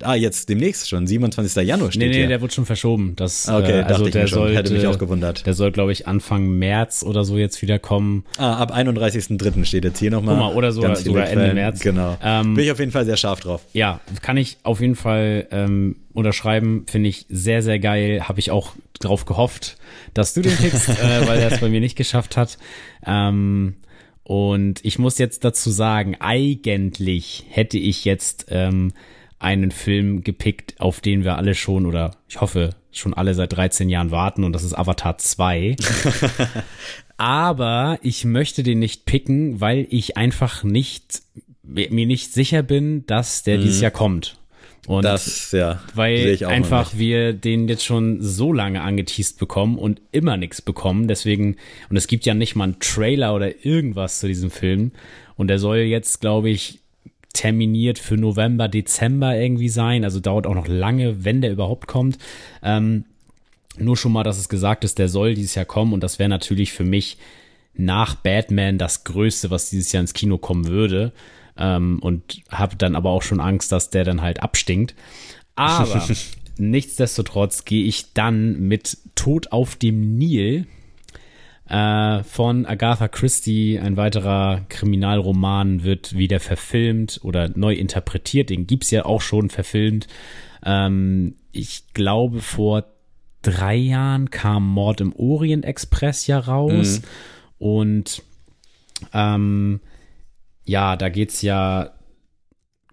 Ah, jetzt demnächst schon, 27. Januar steht Nee, nee, hier. der wird schon verschoben. Das, ah, okay, äh, also der soll, hätte mich auch gewundert. Der soll, glaube ich, Anfang März oder so jetzt wieder kommen. Ah, ab 31.3. steht jetzt hier nochmal. Guck mal, oder so, sogar Ende März. Genau. Ähm, Bin ich auf jeden Fall sehr scharf drauf. Ja, kann ich auf jeden Fall ähm, unterschreiben. Finde ich sehr, sehr geil. Habe ich auch drauf gehofft, dass du den pickst, äh, weil er es bei mir nicht geschafft hat. Ähm, und ich muss jetzt dazu sagen, eigentlich hätte ich jetzt ähm, einen Film gepickt, auf den wir alle schon oder ich hoffe schon alle seit 13 Jahren warten und das ist Avatar 2. Aber ich möchte den nicht picken, weil ich einfach nicht mir nicht sicher bin, dass der mhm. dieses Jahr kommt. Und das, ja, weil einfach wir den jetzt schon so lange angeteased bekommen und immer nichts bekommen. Deswegen, und es gibt ja nicht mal einen Trailer oder irgendwas zu diesem Film. Und der soll jetzt, glaube ich, terminiert für November, Dezember irgendwie sein. Also dauert auch noch lange, wenn der überhaupt kommt. Ähm, nur schon mal, dass es gesagt ist, der soll dieses Jahr kommen. Und das wäre natürlich für mich nach Batman das Größte, was dieses Jahr ins Kino kommen würde. Ähm, und habe dann aber auch schon Angst, dass der dann halt abstinkt. Aber nichtsdestotrotz gehe ich dann mit Tod auf dem Nil äh, von Agatha Christie, ein weiterer Kriminalroman, wird wieder verfilmt oder neu interpretiert. Den gibt's ja auch schon verfilmt. Ähm, ich glaube, vor drei Jahren kam Mord im Orient Express ja raus. Mhm. Und ähm, ja, da geht's ja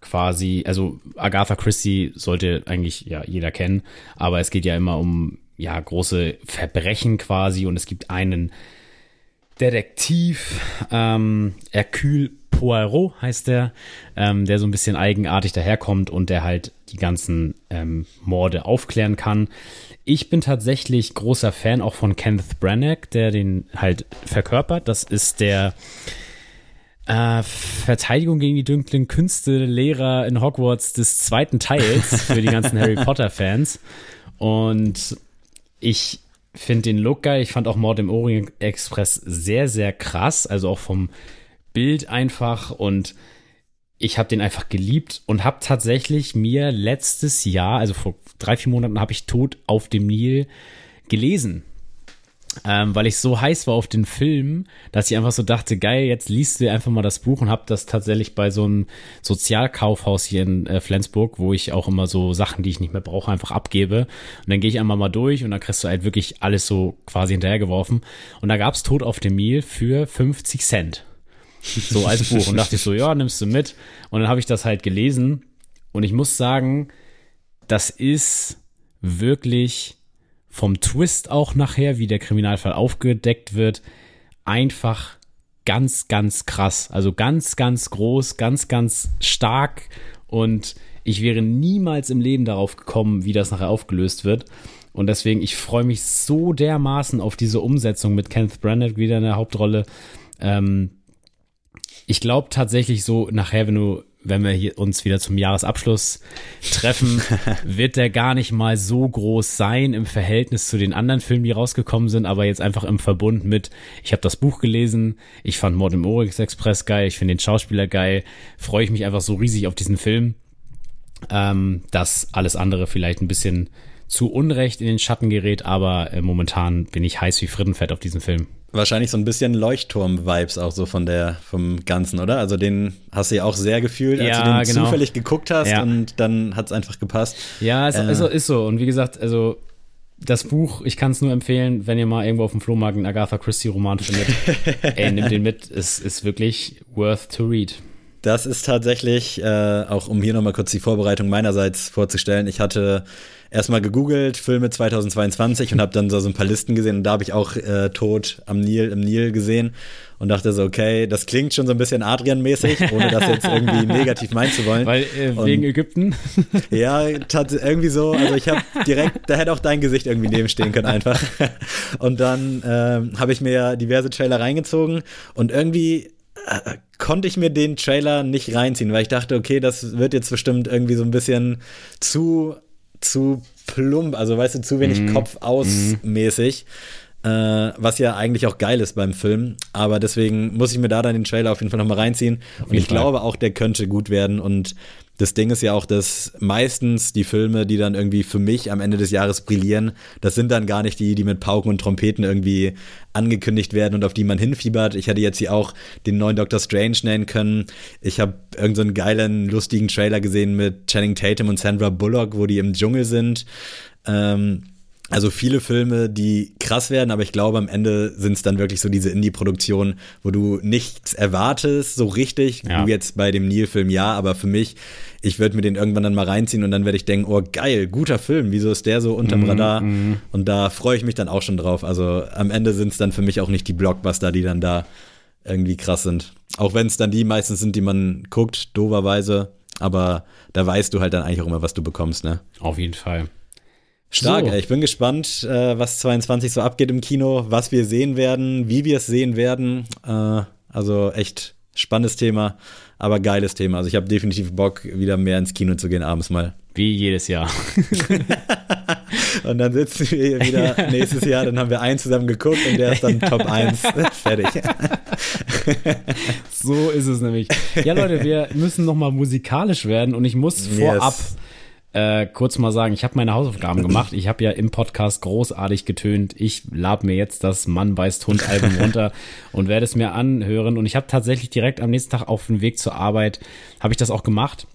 quasi, also Agatha Christie sollte eigentlich ja jeder kennen, aber es geht ja immer um ja große Verbrechen quasi und es gibt einen Detektiv, ähm, Hercule Poirot heißt der, ähm, der so ein bisschen eigenartig daherkommt und der halt die ganzen ähm, Morde aufklären kann. Ich bin tatsächlich großer Fan auch von Kenneth Branagh, der den halt verkörpert. Das ist der äh, Verteidigung gegen die dunklen Künste Lehrer in Hogwarts des zweiten Teils für die ganzen Harry Potter Fans. Und ich finde den Look geil. Ich fand auch Mord im Orient Express sehr, sehr krass. Also auch vom Bild einfach. Und ich habe den einfach geliebt und habe tatsächlich mir letztes Jahr, also vor drei, vier Monaten, habe ich Tod auf dem Nil gelesen ähm, weil ich so heiß war auf den Film, dass ich einfach so dachte, geil, jetzt liest du einfach mal das Buch und hab das tatsächlich bei so einem Sozialkaufhaus hier in äh, Flensburg, wo ich auch immer so Sachen, die ich nicht mehr brauche, einfach abgebe. Und dann gehe ich einmal mal durch und dann kriegst du halt wirklich alles so quasi hinterhergeworfen. Und da gab's Tod auf dem Meal für 50 Cent. So als Buch. Und dachte ich so, ja, nimmst du mit. Und dann habe ich das halt gelesen. Und ich muss sagen, das ist wirklich vom Twist auch nachher, wie der Kriminalfall aufgedeckt wird, einfach ganz, ganz krass. Also ganz, ganz groß, ganz, ganz stark und ich wäre niemals im Leben darauf gekommen, wie das nachher aufgelöst wird. Und deswegen, ich freue mich so dermaßen auf diese Umsetzung mit Kenneth Branagh wieder in der Hauptrolle. Ähm, ich glaube tatsächlich so nachher, wenn du wenn wir hier uns wieder zum Jahresabschluss treffen, wird der gar nicht mal so groß sein im Verhältnis zu den anderen Filmen, die rausgekommen sind, aber jetzt einfach im Verbund mit, ich habe das Buch gelesen, ich fand Mord im Orix Express geil, ich finde den Schauspieler geil, freue ich mich einfach so riesig auf diesen Film, ähm, dass alles andere vielleicht ein bisschen zu Unrecht in den Schatten gerät, aber äh, momentan bin ich heiß wie Frittenfett auf diesen Film. Wahrscheinlich so ein bisschen Leuchtturm-Vibes auch so von der, vom Ganzen, oder? Also den hast du ja auch sehr gefühlt, als ja, du den genau. zufällig geguckt hast ja. und dann hat es einfach gepasst. Ja, es, äh. ist, ist so. Und wie gesagt, also das Buch, ich kann es nur empfehlen, wenn ihr mal irgendwo auf dem Flohmarkt einen Agatha Christie-Roman findet. ey, nehmt den mit. Es ist wirklich worth to read. Das ist tatsächlich, äh, auch um hier nochmal kurz die Vorbereitung meinerseits vorzustellen, ich hatte erstmal gegoogelt, Filme 2022 und habe dann so, so ein paar Listen gesehen und da habe ich auch äh, Tod am Nil, im Nil gesehen und dachte so, okay, das klingt schon so ein bisschen Adrian-mäßig, ohne das jetzt irgendwie negativ meinen zu wollen. Weil äh, und, wegen Ägypten? Ja, irgendwie so, also ich habe direkt, da hätte auch dein Gesicht irgendwie nebenstehen können einfach. Und dann äh, habe ich mir diverse Trailer reingezogen und irgendwie äh, konnte ich mir den Trailer nicht reinziehen, weil ich dachte, okay, das wird jetzt bestimmt irgendwie so ein bisschen zu zu plump, also weißt du, zu wenig mm. Kopf aus mm. mäßig. Äh, was ja eigentlich auch geil ist beim Film. Aber deswegen muss ich mir da dann den Trailer auf jeden Fall nochmal reinziehen. Und ich Fall. glaube auch, der könnte gut werden. Und das Ding ist ja auch, dass meistens die Filme, die dann irgendwie für mich am Ende des Jahres brillieren, das sind dann gar nicht die, die mit Pauken und Trompeten irgendwie angekündigt werden und auf die man hinfiebert. Ich hätte jetzt hier auch den neuen Doctor Strange nennen können. Ich habe irgendeinen so geilen, lustigen Trailer gesehen mit Channing Tatum und Sandra Bullock, wo die im Dschungel sind. Ähm, also viele Filme, die krass werden, aber ich glaube, am Ende sind es dann wirklich so diese Indie-Produktionen, wo du nichts erwartest, so richtig. Ja. Du jetzt bei dem Neil-Film ja, aber für mich, ich würde mir den irgendwann dann mal reinziehen und dann werde ich denken, oh geil, guter Film, wieso ist der so unterm mm, Radar? Mm. Und da freue ich mich dann auch schon drauf. Also am Ende sind es dann für mich auch nicht die Blockbuster, die dann da irgendwie krass sind. Auch wenn es dann die meistens sind, die man guckt, doverweise. aber da weißt du halt dann eigentlich auch immer, was du bekommst, ne? Auf jeden Fall. Stark, so. ey. ich bin gespannt, äh, was 22 so abgeht im Kino, was wir sehen werden, wie wir es sehen werden. Äh, also echt spannendes Thema, aber geiles Thema. Also ich habe definitiv Bock, wieder mehr ins Kino zu gehen abends mal. Wie jedes Jahr. und dann sitzen wir hier wieder nächstes Jahr, dann haben wir einen zusammen geguckt und der ist dann Top 1. Fertig. so ist es nämlich. Ja, Leute, wir müssen nochmal musikalisch werden und ich muss vorab yes äh, kurz mal sagen, ich habe meine Hausaufgaben gemacht. Ich habe ja im Podcast großartig getönt. Ich lab mir jetzt das Mann beißt Hund Album runter und werde es mir anhören. Und ich habe tatsächlich direkt am nächsten Tag auf dem Weg zur Arbeit, habe ich das auch gemacht,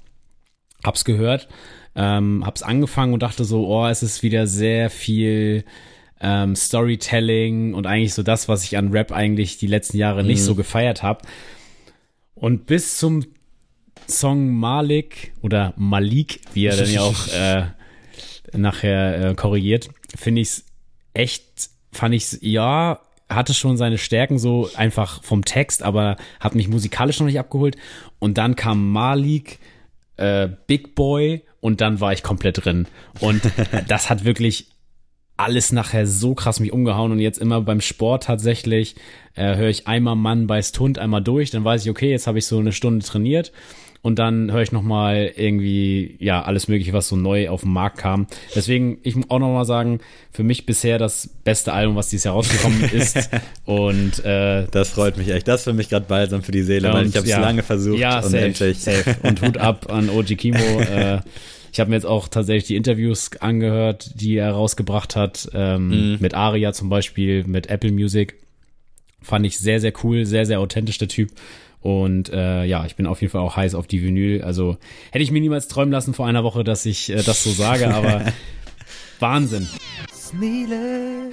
hab's gehört, ähm, hab's angefangen und dachte so, oh, es ist wieder sehr viel ähm, Storytelling und eigentlich so das, was ich an Rap eigentlich die letzten Jahre nicht mhm. so gefeiert habe. Und bis zum Song Malik oder Malik, wie er dann ja auch äh, nachher äh, korrigiert, finde ich es echt, fand ich es, ja, hatte schon seine Stärken so einfach vom Text, aber hat mich musikalisch noch nicht abgeholt. Und dann kam Malik, äh, Big Boy und dann war ich komplett drin. Und das hat wirklich alles nachher so krass mich umgehauen und jetzt immer beim Sport tatsächlich äh, höre ich einmal Mann beißt Hund einmal durch, dann weiß ich, okay, jetzt habe ich so eine Stunde trainiert und dann höre ich noch mal irgendwie ja alles mögliche, was so neu auf den Markt kam. Deswegen ich muss auch noch mal sagen, für mich bisher das beste Album, was dieses Jahr rausgekommen ist. Und äh, das freut mich echt. Das ist für mich gerade balsam für die Seele, weil ich habe es ja, lange versucht ja, und safe, endlich. Safe. Und Hut ab an Oji Kimo. äh, ich habe mir jetzt auch tatsächlich die Interviews angehört, die er rausgebracht hat, ähm, mm. mit Aria zum Beispiel, mit Apple Music. Fand ich sehr, sehr cool, sehr, sehr authentisch, der Typ. Und äh, ja, ich bin auf jeden Fall auch heiß auf die Vinyl. Also hätte ich mir niemals träumen lassen vor einer Woche, dass ich äh, das so sage, aber Wahnsinn.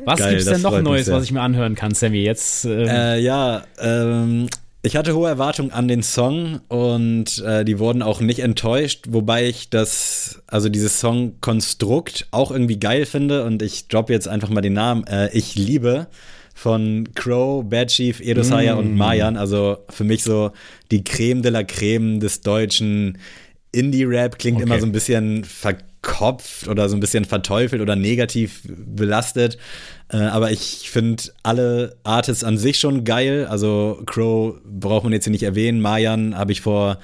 Was Geil, gibt's denn noch Neues, was ich mir anhören kann, Sammy? Jetzt. Ähm äh, ja, ähm, ich hatte hohe Erwartungen an den Song und äh, die wurden auch nicht enttäuscht, wobei ich das, also dieses Songkonstrukt auch irgendwie geil finde und ich droppe jetzt einfach mal den Namen. Äh, ich liebe von Crow, Bad Chief, Edosaya mm. und Mayan. Also für mich so die Creme de la Creme des deutschen Indie-Rap. Klingt okay. immer so ein bisschen verkopft oder so ein bisschen verteufelt oder negativ belastet. Äh, aber ich finde alle Artists an sich schon geil. Also Crow braucht man jetzt hier nicht erwähnen. Mayan habe ich vor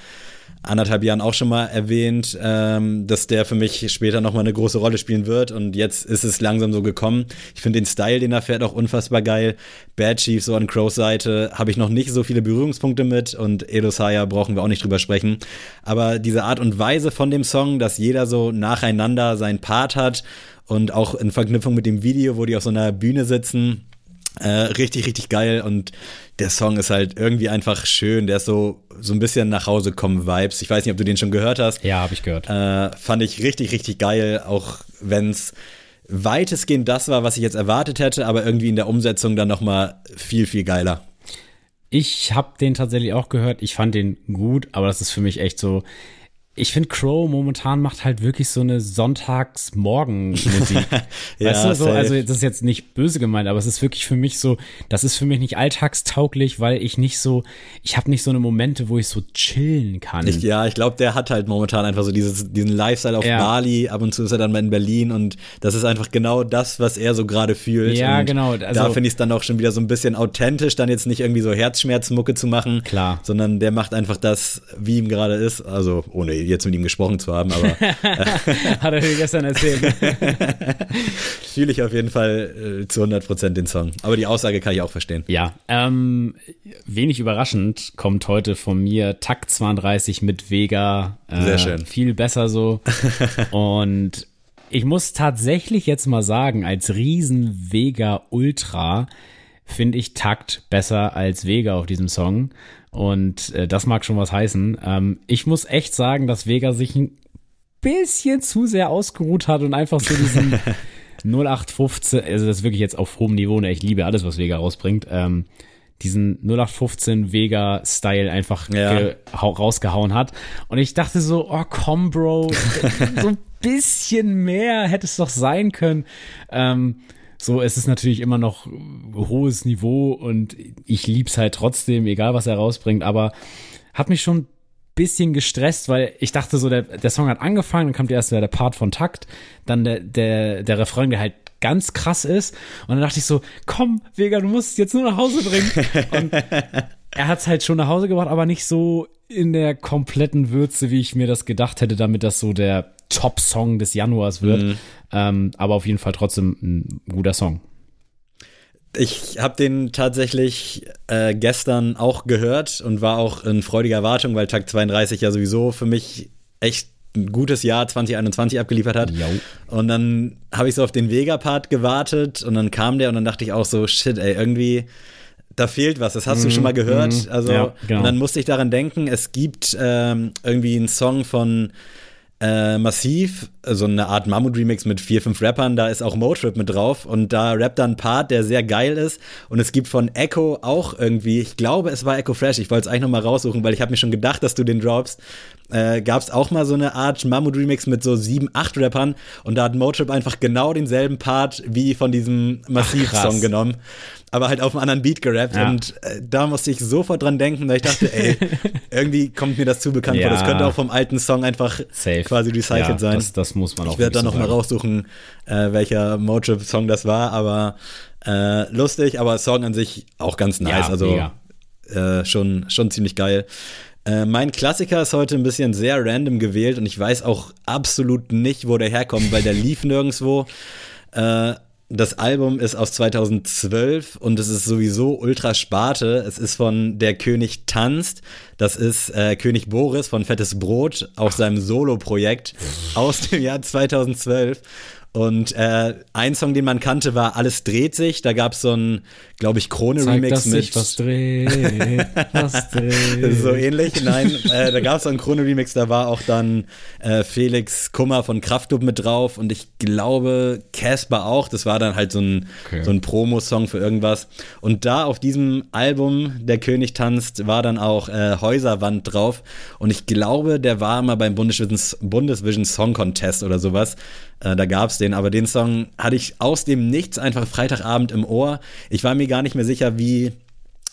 anderthalb Jahren auch schon mal erwähnt, ähm, dass der für mich später nochmal eine große Rolle spielen wird und jetzt ist es langsam so gekommen. Ich finde den Style, den er fährt, auch unfassbar geil. Bad Chief, so an Crows Seite, habe ich noch nicht so viele Berührungspunkte mit und Edosaya brauchen wir auch nicht drüber sprechen. Aber diese Art und Weise von dem Song, dass jeder so nacheinander seinen Part hat und auch in Verknüpfung mit dem Video, wo die auf so einer Bühne sitzen, äh, richtig, richtig geil und der Song ist halt irgendwie einfach schön. Der ist so, so ein bisschen nach Hause kommen Vibes. Ich weiß nicht, ob du den schon gehört hast. Ja, habe ich gehört. Äh, fand ich richtig, richtig geil, auch wenn es weitestgehend das war, was ich jetzt erwartet hätte, aber irgendwie in der Umsetzung dann nochmal viel, viel geiler. Ich habe den tatsächlich auch gehört. Ich fand den gut, aber das ist für mich echt so ich finde, Crow momentan macht halt wirklich so eine Sonntagsmorgen-Musik. ja, weißt du, so, also das ist jetzt nicht böse gemeint, aber es ist wirklich für mich so, das ist für mich nicht alltagstauglich, weil ich nicht so, ich habe nicht so eine Momente, wo ich so chillen kann. Ich, ja, ich glaube, der hat halt momentan einfach so dieses, diesen Lifestyle auf ja. Bali, ab und zu ist er dann mal in Berlin und das ist einfach genau das, was er so gerade fühlt. Ja, und genau. Also, da finde ich es dann auch schon wieder so ein bisschen authentisch, dann jetzt nicht irgendwie so Herzschmerzmucke zu machen. Klar. Sondern der macht einfach das, wie ihm gerade ist, also ohne jetzt mit ihm gesprochen zu haben, aber. Hat er dir gestern erzählt. Fühle ich auf jeden Fall äh, zu 100 Prozent den Song. Aber die Aussage kann ich auch verstehen. Ja, ähm, wenig überraschend kommt heute von mir Takt 32 mit Vega. Äh, Sehr schön. Viel besser so. Und ich muss tatsächlich jetzt mal sagen, als riesen Vega Ultra finde ich Takt besser als Vega auf diesem Song. Und äh, das mag schon was heißen. Ähm, ich muss echt sagen, dass Vega sich ein bisschen zu sehr ausgeruht hat und einfach so diesen 0815, also das ist wirklich jetzt auf hohem Niveau, ne? ich liebe alles, was Vega rausbringt, ähm, diesen 0815 Vega-Style einfach ja. rausgehauen hat. Und ich dachte so, oh komm, Bro, so ein bisschen mehr hätte es doch sein können. Ähm, so, es ist natürlich immer noch hohes Niveau und ich lieb's halt trotzdem, egal was er rausbringt, aber hat mich schon bisschen gestresst, weil ich dachte so, der, der Song hat angefangen, dann kommt erst der, der Part von Takt, dann der, der, der Refrain, der halt ganz krass ist. Und dann dachte ich so, komm, Vega, du musst es jetzt nur nach Hause bringen. Und er hat es halt schon nach Hause gebracht, aber nicht so in der kompletten Würze, wie ich mir das gedacht hätte, damit das so der Top-Song des Januars wird. Mhm. Ähm, aber auf jeden Fall trotzdem ein guter Song. Ich habe den tatsächlich äh, gestern auch gehört und war auch in freudiger Erwartung, weil Tag 32 ja sowieso für mich echt ein gutes Jahr 2021 abgeliefert hat. Jo. Und dann habe ich so auf den Vega-Part gewartet und dann kam der und dann dachte ich auch so, shit, ey, irgendwie, da fehlt was. Das hast mm, du schon mal gehört. Mm, also, ja, genau. und dann musste ich daran denken, es gibt ähm, irgendwie einen Song von äh, Massiv, so eine Art Mammut-Remix mit vier, fünf Rappern, da ist auch Motrip mit drauf und da rappt dann ein Part, der sehr geil ist und es gibt von Echo auch irgendwie, ich glaube, es war Echo Fresh, ich wollte es eigentlich nochmal raussuchen, weil ich habe mir schon gedacht, dass du den droppst, äh, gab es auch mal so eine Art Mammut-Remix mit so sieben, acht Rappern und da hat Motrip einfach genau denselben Part wie von diesem Massiv-Song genommen aber halt auf einem anderen Beat gerappt. Ja. Und äh, da musste ich sofort dran denken, weil ich dachte, ey, irgendwie kommt mir das zu bekannt ja. vor. Das könnte auch vom alten Song einfach Safe. quasi recycelt ja, sein. Das, das, muss man auch Ich werde dann so nochmal raussuchen, äh, welcher Motrip-Song das war, aber äh, lustig, aber Song an sich auch ganz nice. also äh, schon, schon ziemlich geil. Äh, mein Klassiker ist heute ein bisschen sehr random gewählt und ich weiß auch absolut nicht, wo der herkommt, weil der lief nirgendwo. Äh, das Album ist aus 2012 und es ist sowieso ultra Sparte. Es ist von Der König tanzt. Das ist äh, König Boris von Fettes Brot auf seinem Solo-Projekt aus dem Jahr 2012. Und äh, ein Song, den man kannte, war Alles dreht sich. Da gab es so ein, glaube ich, Krone-Remix mit. Sich was dreht, was dreht. so ähnlich. Nein, äh, da gab es so einen Krone-Remix, da war auch dann äh, Felix Kummer von Kraftklub mit drauf und ich glaube Casper auch. Das war dann halt so ein, okay. so ein Promo-Song für irgendwas. Und da auf diesem Album, Der König tanzt, war dann auch äh, Häuserwand drauf. Und ich glaube, der war mal beim Bundesvision, Bundesvision Song Contest oder sowas. Äh, da gab es den, aber den Song hatte ich aus dem Nichts einfach Freitagabend im Ohr. Ich war mir gar nicht mehr sicher, wie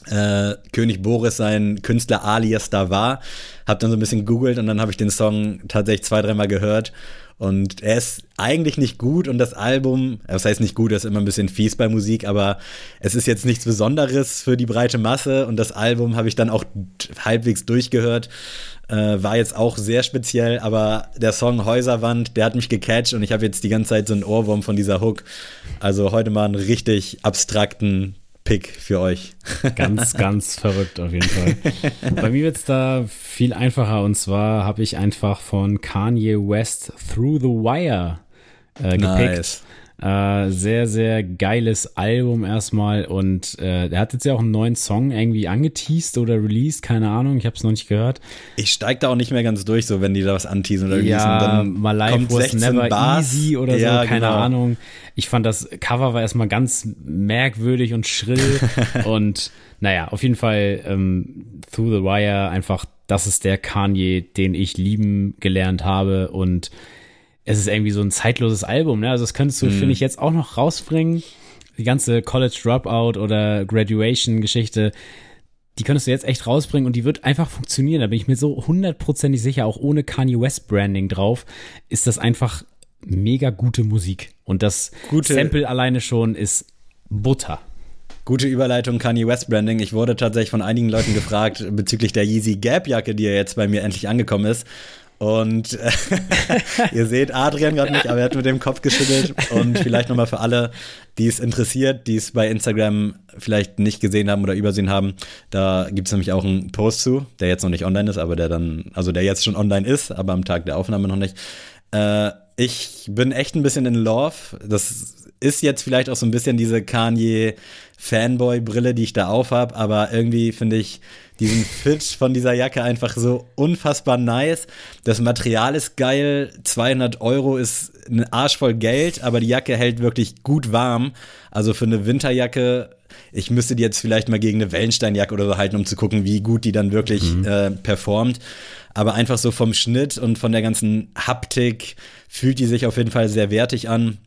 äh, König Boris sein Künstler Alias da war. Hab dann so ein bisschen googelt und dann habe ich den Song tatsächlich zwei, dreimal gehört. Und er ist eigentlich nicht gut und das Album, das heißt nicht gut, er ist immer ein bisschen fies bei Musik, aber es ist jetzt nichts Besonderes für die breite Masse und das Album habe ich dann auch halbwegs durchgehört äh, war jetzt auch sehr speziell, aber der Song Häuserwand, der hat mich gecatcht und ich habe jetzt die ganze Zeit so einen Ohrwurm von dieser Hook. Also heute mal einen richtig abstrakten Pick für euch. Ganz, ganz verrückt auf jeden Fall. Bei mir wird es da viel einfacher und zwar habe ich einfach von Kanye West Through the Wire äh, gepickt. Nice. Äh, sehr, sehr geiles Album erstmal und äh, er hat jetzt ja auch einen neuen Song irgendwie angeteased oder released, keine Ahnung, ich habe es noch nicht gehört. Ich steig da auch nicht mehr ganz durch, so wenn die da was anteasen oder releasen. Ja, dann My Life was never Bars. easy oder ja, so, keine genau. Ahnung. Ich fand das Cover war erstmal ganz merkwürdig und schrill und naja, auf jeden Fall ähm, Through the Wire einfach, das ist der Kanye, den ich lieben gelernt habe und es ist irgendwie so ein zeitloses Album, ne? Also das könntest du, mhm. finde ich, jetzt auch noch rausbringen. Die ganze College Dropout oder Graduation Geschichte, die könntest du jetzt echt rausbringen und die wird einfach funktionieren. Da bin ich mir so hundertprozentig sicher, auch ohne Kanye West Branding drauf, ist das einfach mega gute Musik. Und das gute, Sample alleine schon ist Butter. Gute Überleitung Kanye West Branding. Ich wurde tatsächlich von einigen Leuten gefragt bezüglich der Yeezy Gap Jacke, die ja jetzt bei mir endlich angekommen ist. Und äh, ihr seht Adrian gerade nicht, aber er hat mit dem Kopf geschüttelt. Und vielleicht nochmal für alle, die es interessiert, die es bei Instagram vielleicht nicht gesehen haben oder übersehen haben, da gibt es nämlich auch einen Post zu, der jetzt noch nicht online ist, aber der dann, also der jetzt schon online ist, aber am Tag der Aufnahme noch nicht. Äh, ich bin echt ein bisschen in Love. Das ist jetzt vielleicht auch so ein bisschen diese Kanye Fanboy-Brille, die ich da aufhab, aber irgendwie finde ich diesen Fit von dieser Jacke einfach so unfassbar nice. Das Material ist geil, 200 Euro ist ein Arsch voll Geld, aber die Jacke hält wirklich gut warm. Also für eine Winterjacke, ich müsste die jetzt vielleicht mal gegen eine Wellensteinjacke oder so halten, um zu gucken, wie gut die dann wirklich mhm. äh, performt. Aber einfach so vom Schnitt und von der ganzen Haptik fühlt die sich auf jeden Fall sehr wertig an.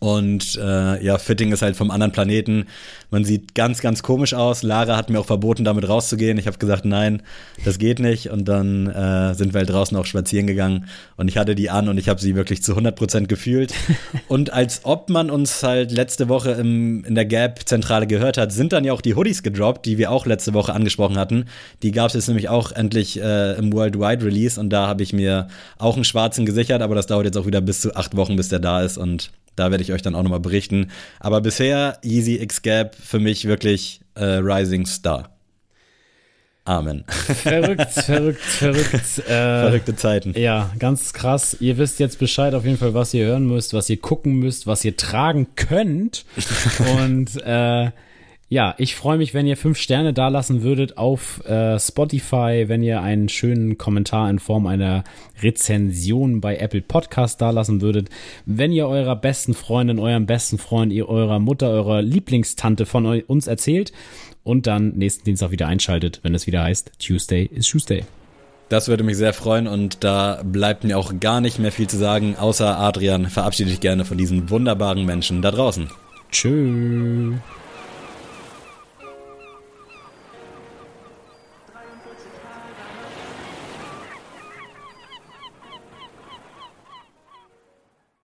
Und äh, ja, Fitting ist halt vom anderen Planeten. Man sieht ganz, ganz komisch aus. Lara hat mir auch verboten, damit rauszugehen. Ich habe gesagt, nein, das geht nicht. Und dann äh, sind wir halt draußen auch spazieren gegangen. Und ich hatte die an und ich habe sie wirklich zu 100 Prozent gefühlt. und als ob man uns halt letzte Woche im, in der Gap-Zentrale gehört hat, sind dann ja auch die Hoodies gedroppt, die wir auch letzte Woche angesprochen hatten. Die gab es jetzt nämlich auch endlich äh, im Worldwide Release. Und da habe ich mir auch einen schwarzen gesichert. Aber das dauert jetzt auch wieder bis zu acht Wochen, bis der da ist. Und da werde ich euch dann auch nochmal berichten. Aber bisher Yeezy X Gap für mich wirklich äh, Rising Star. Amen. Verrückt, verrückt, verrückt. Äh, Verrückte Zeiten. Ja, ganz krass. Ihr wisst jetzt Bescheid auf jeden Fall, was ihr hören müsst, was ihr gucken müsst, was ihr tragen könnt. Und äh, ja, ich freue mich, wenn ihr fünf Sterne dalassen würdet auf äh, Spotify, wenn ihr einen schönen Kommentar in Form einer Rezension bei Apple Podcast dalassen würdet, wenn ihr eurer besten Freundin, eurem besten Freund, ihr eurer Mutter, eurer Lieblingstante von uns erzählt und dann nächsten Dienstag wieder einschaltet, wenn es wieder heißt Tuesday is Tuesday. Das würde mich sehr freuen und da bleibt mir auch gar nicht mehr viel zu sagen, außer Adrian, verabschiede dich gerne von diesen wunderbaren Menschen da draußen. Tschüss.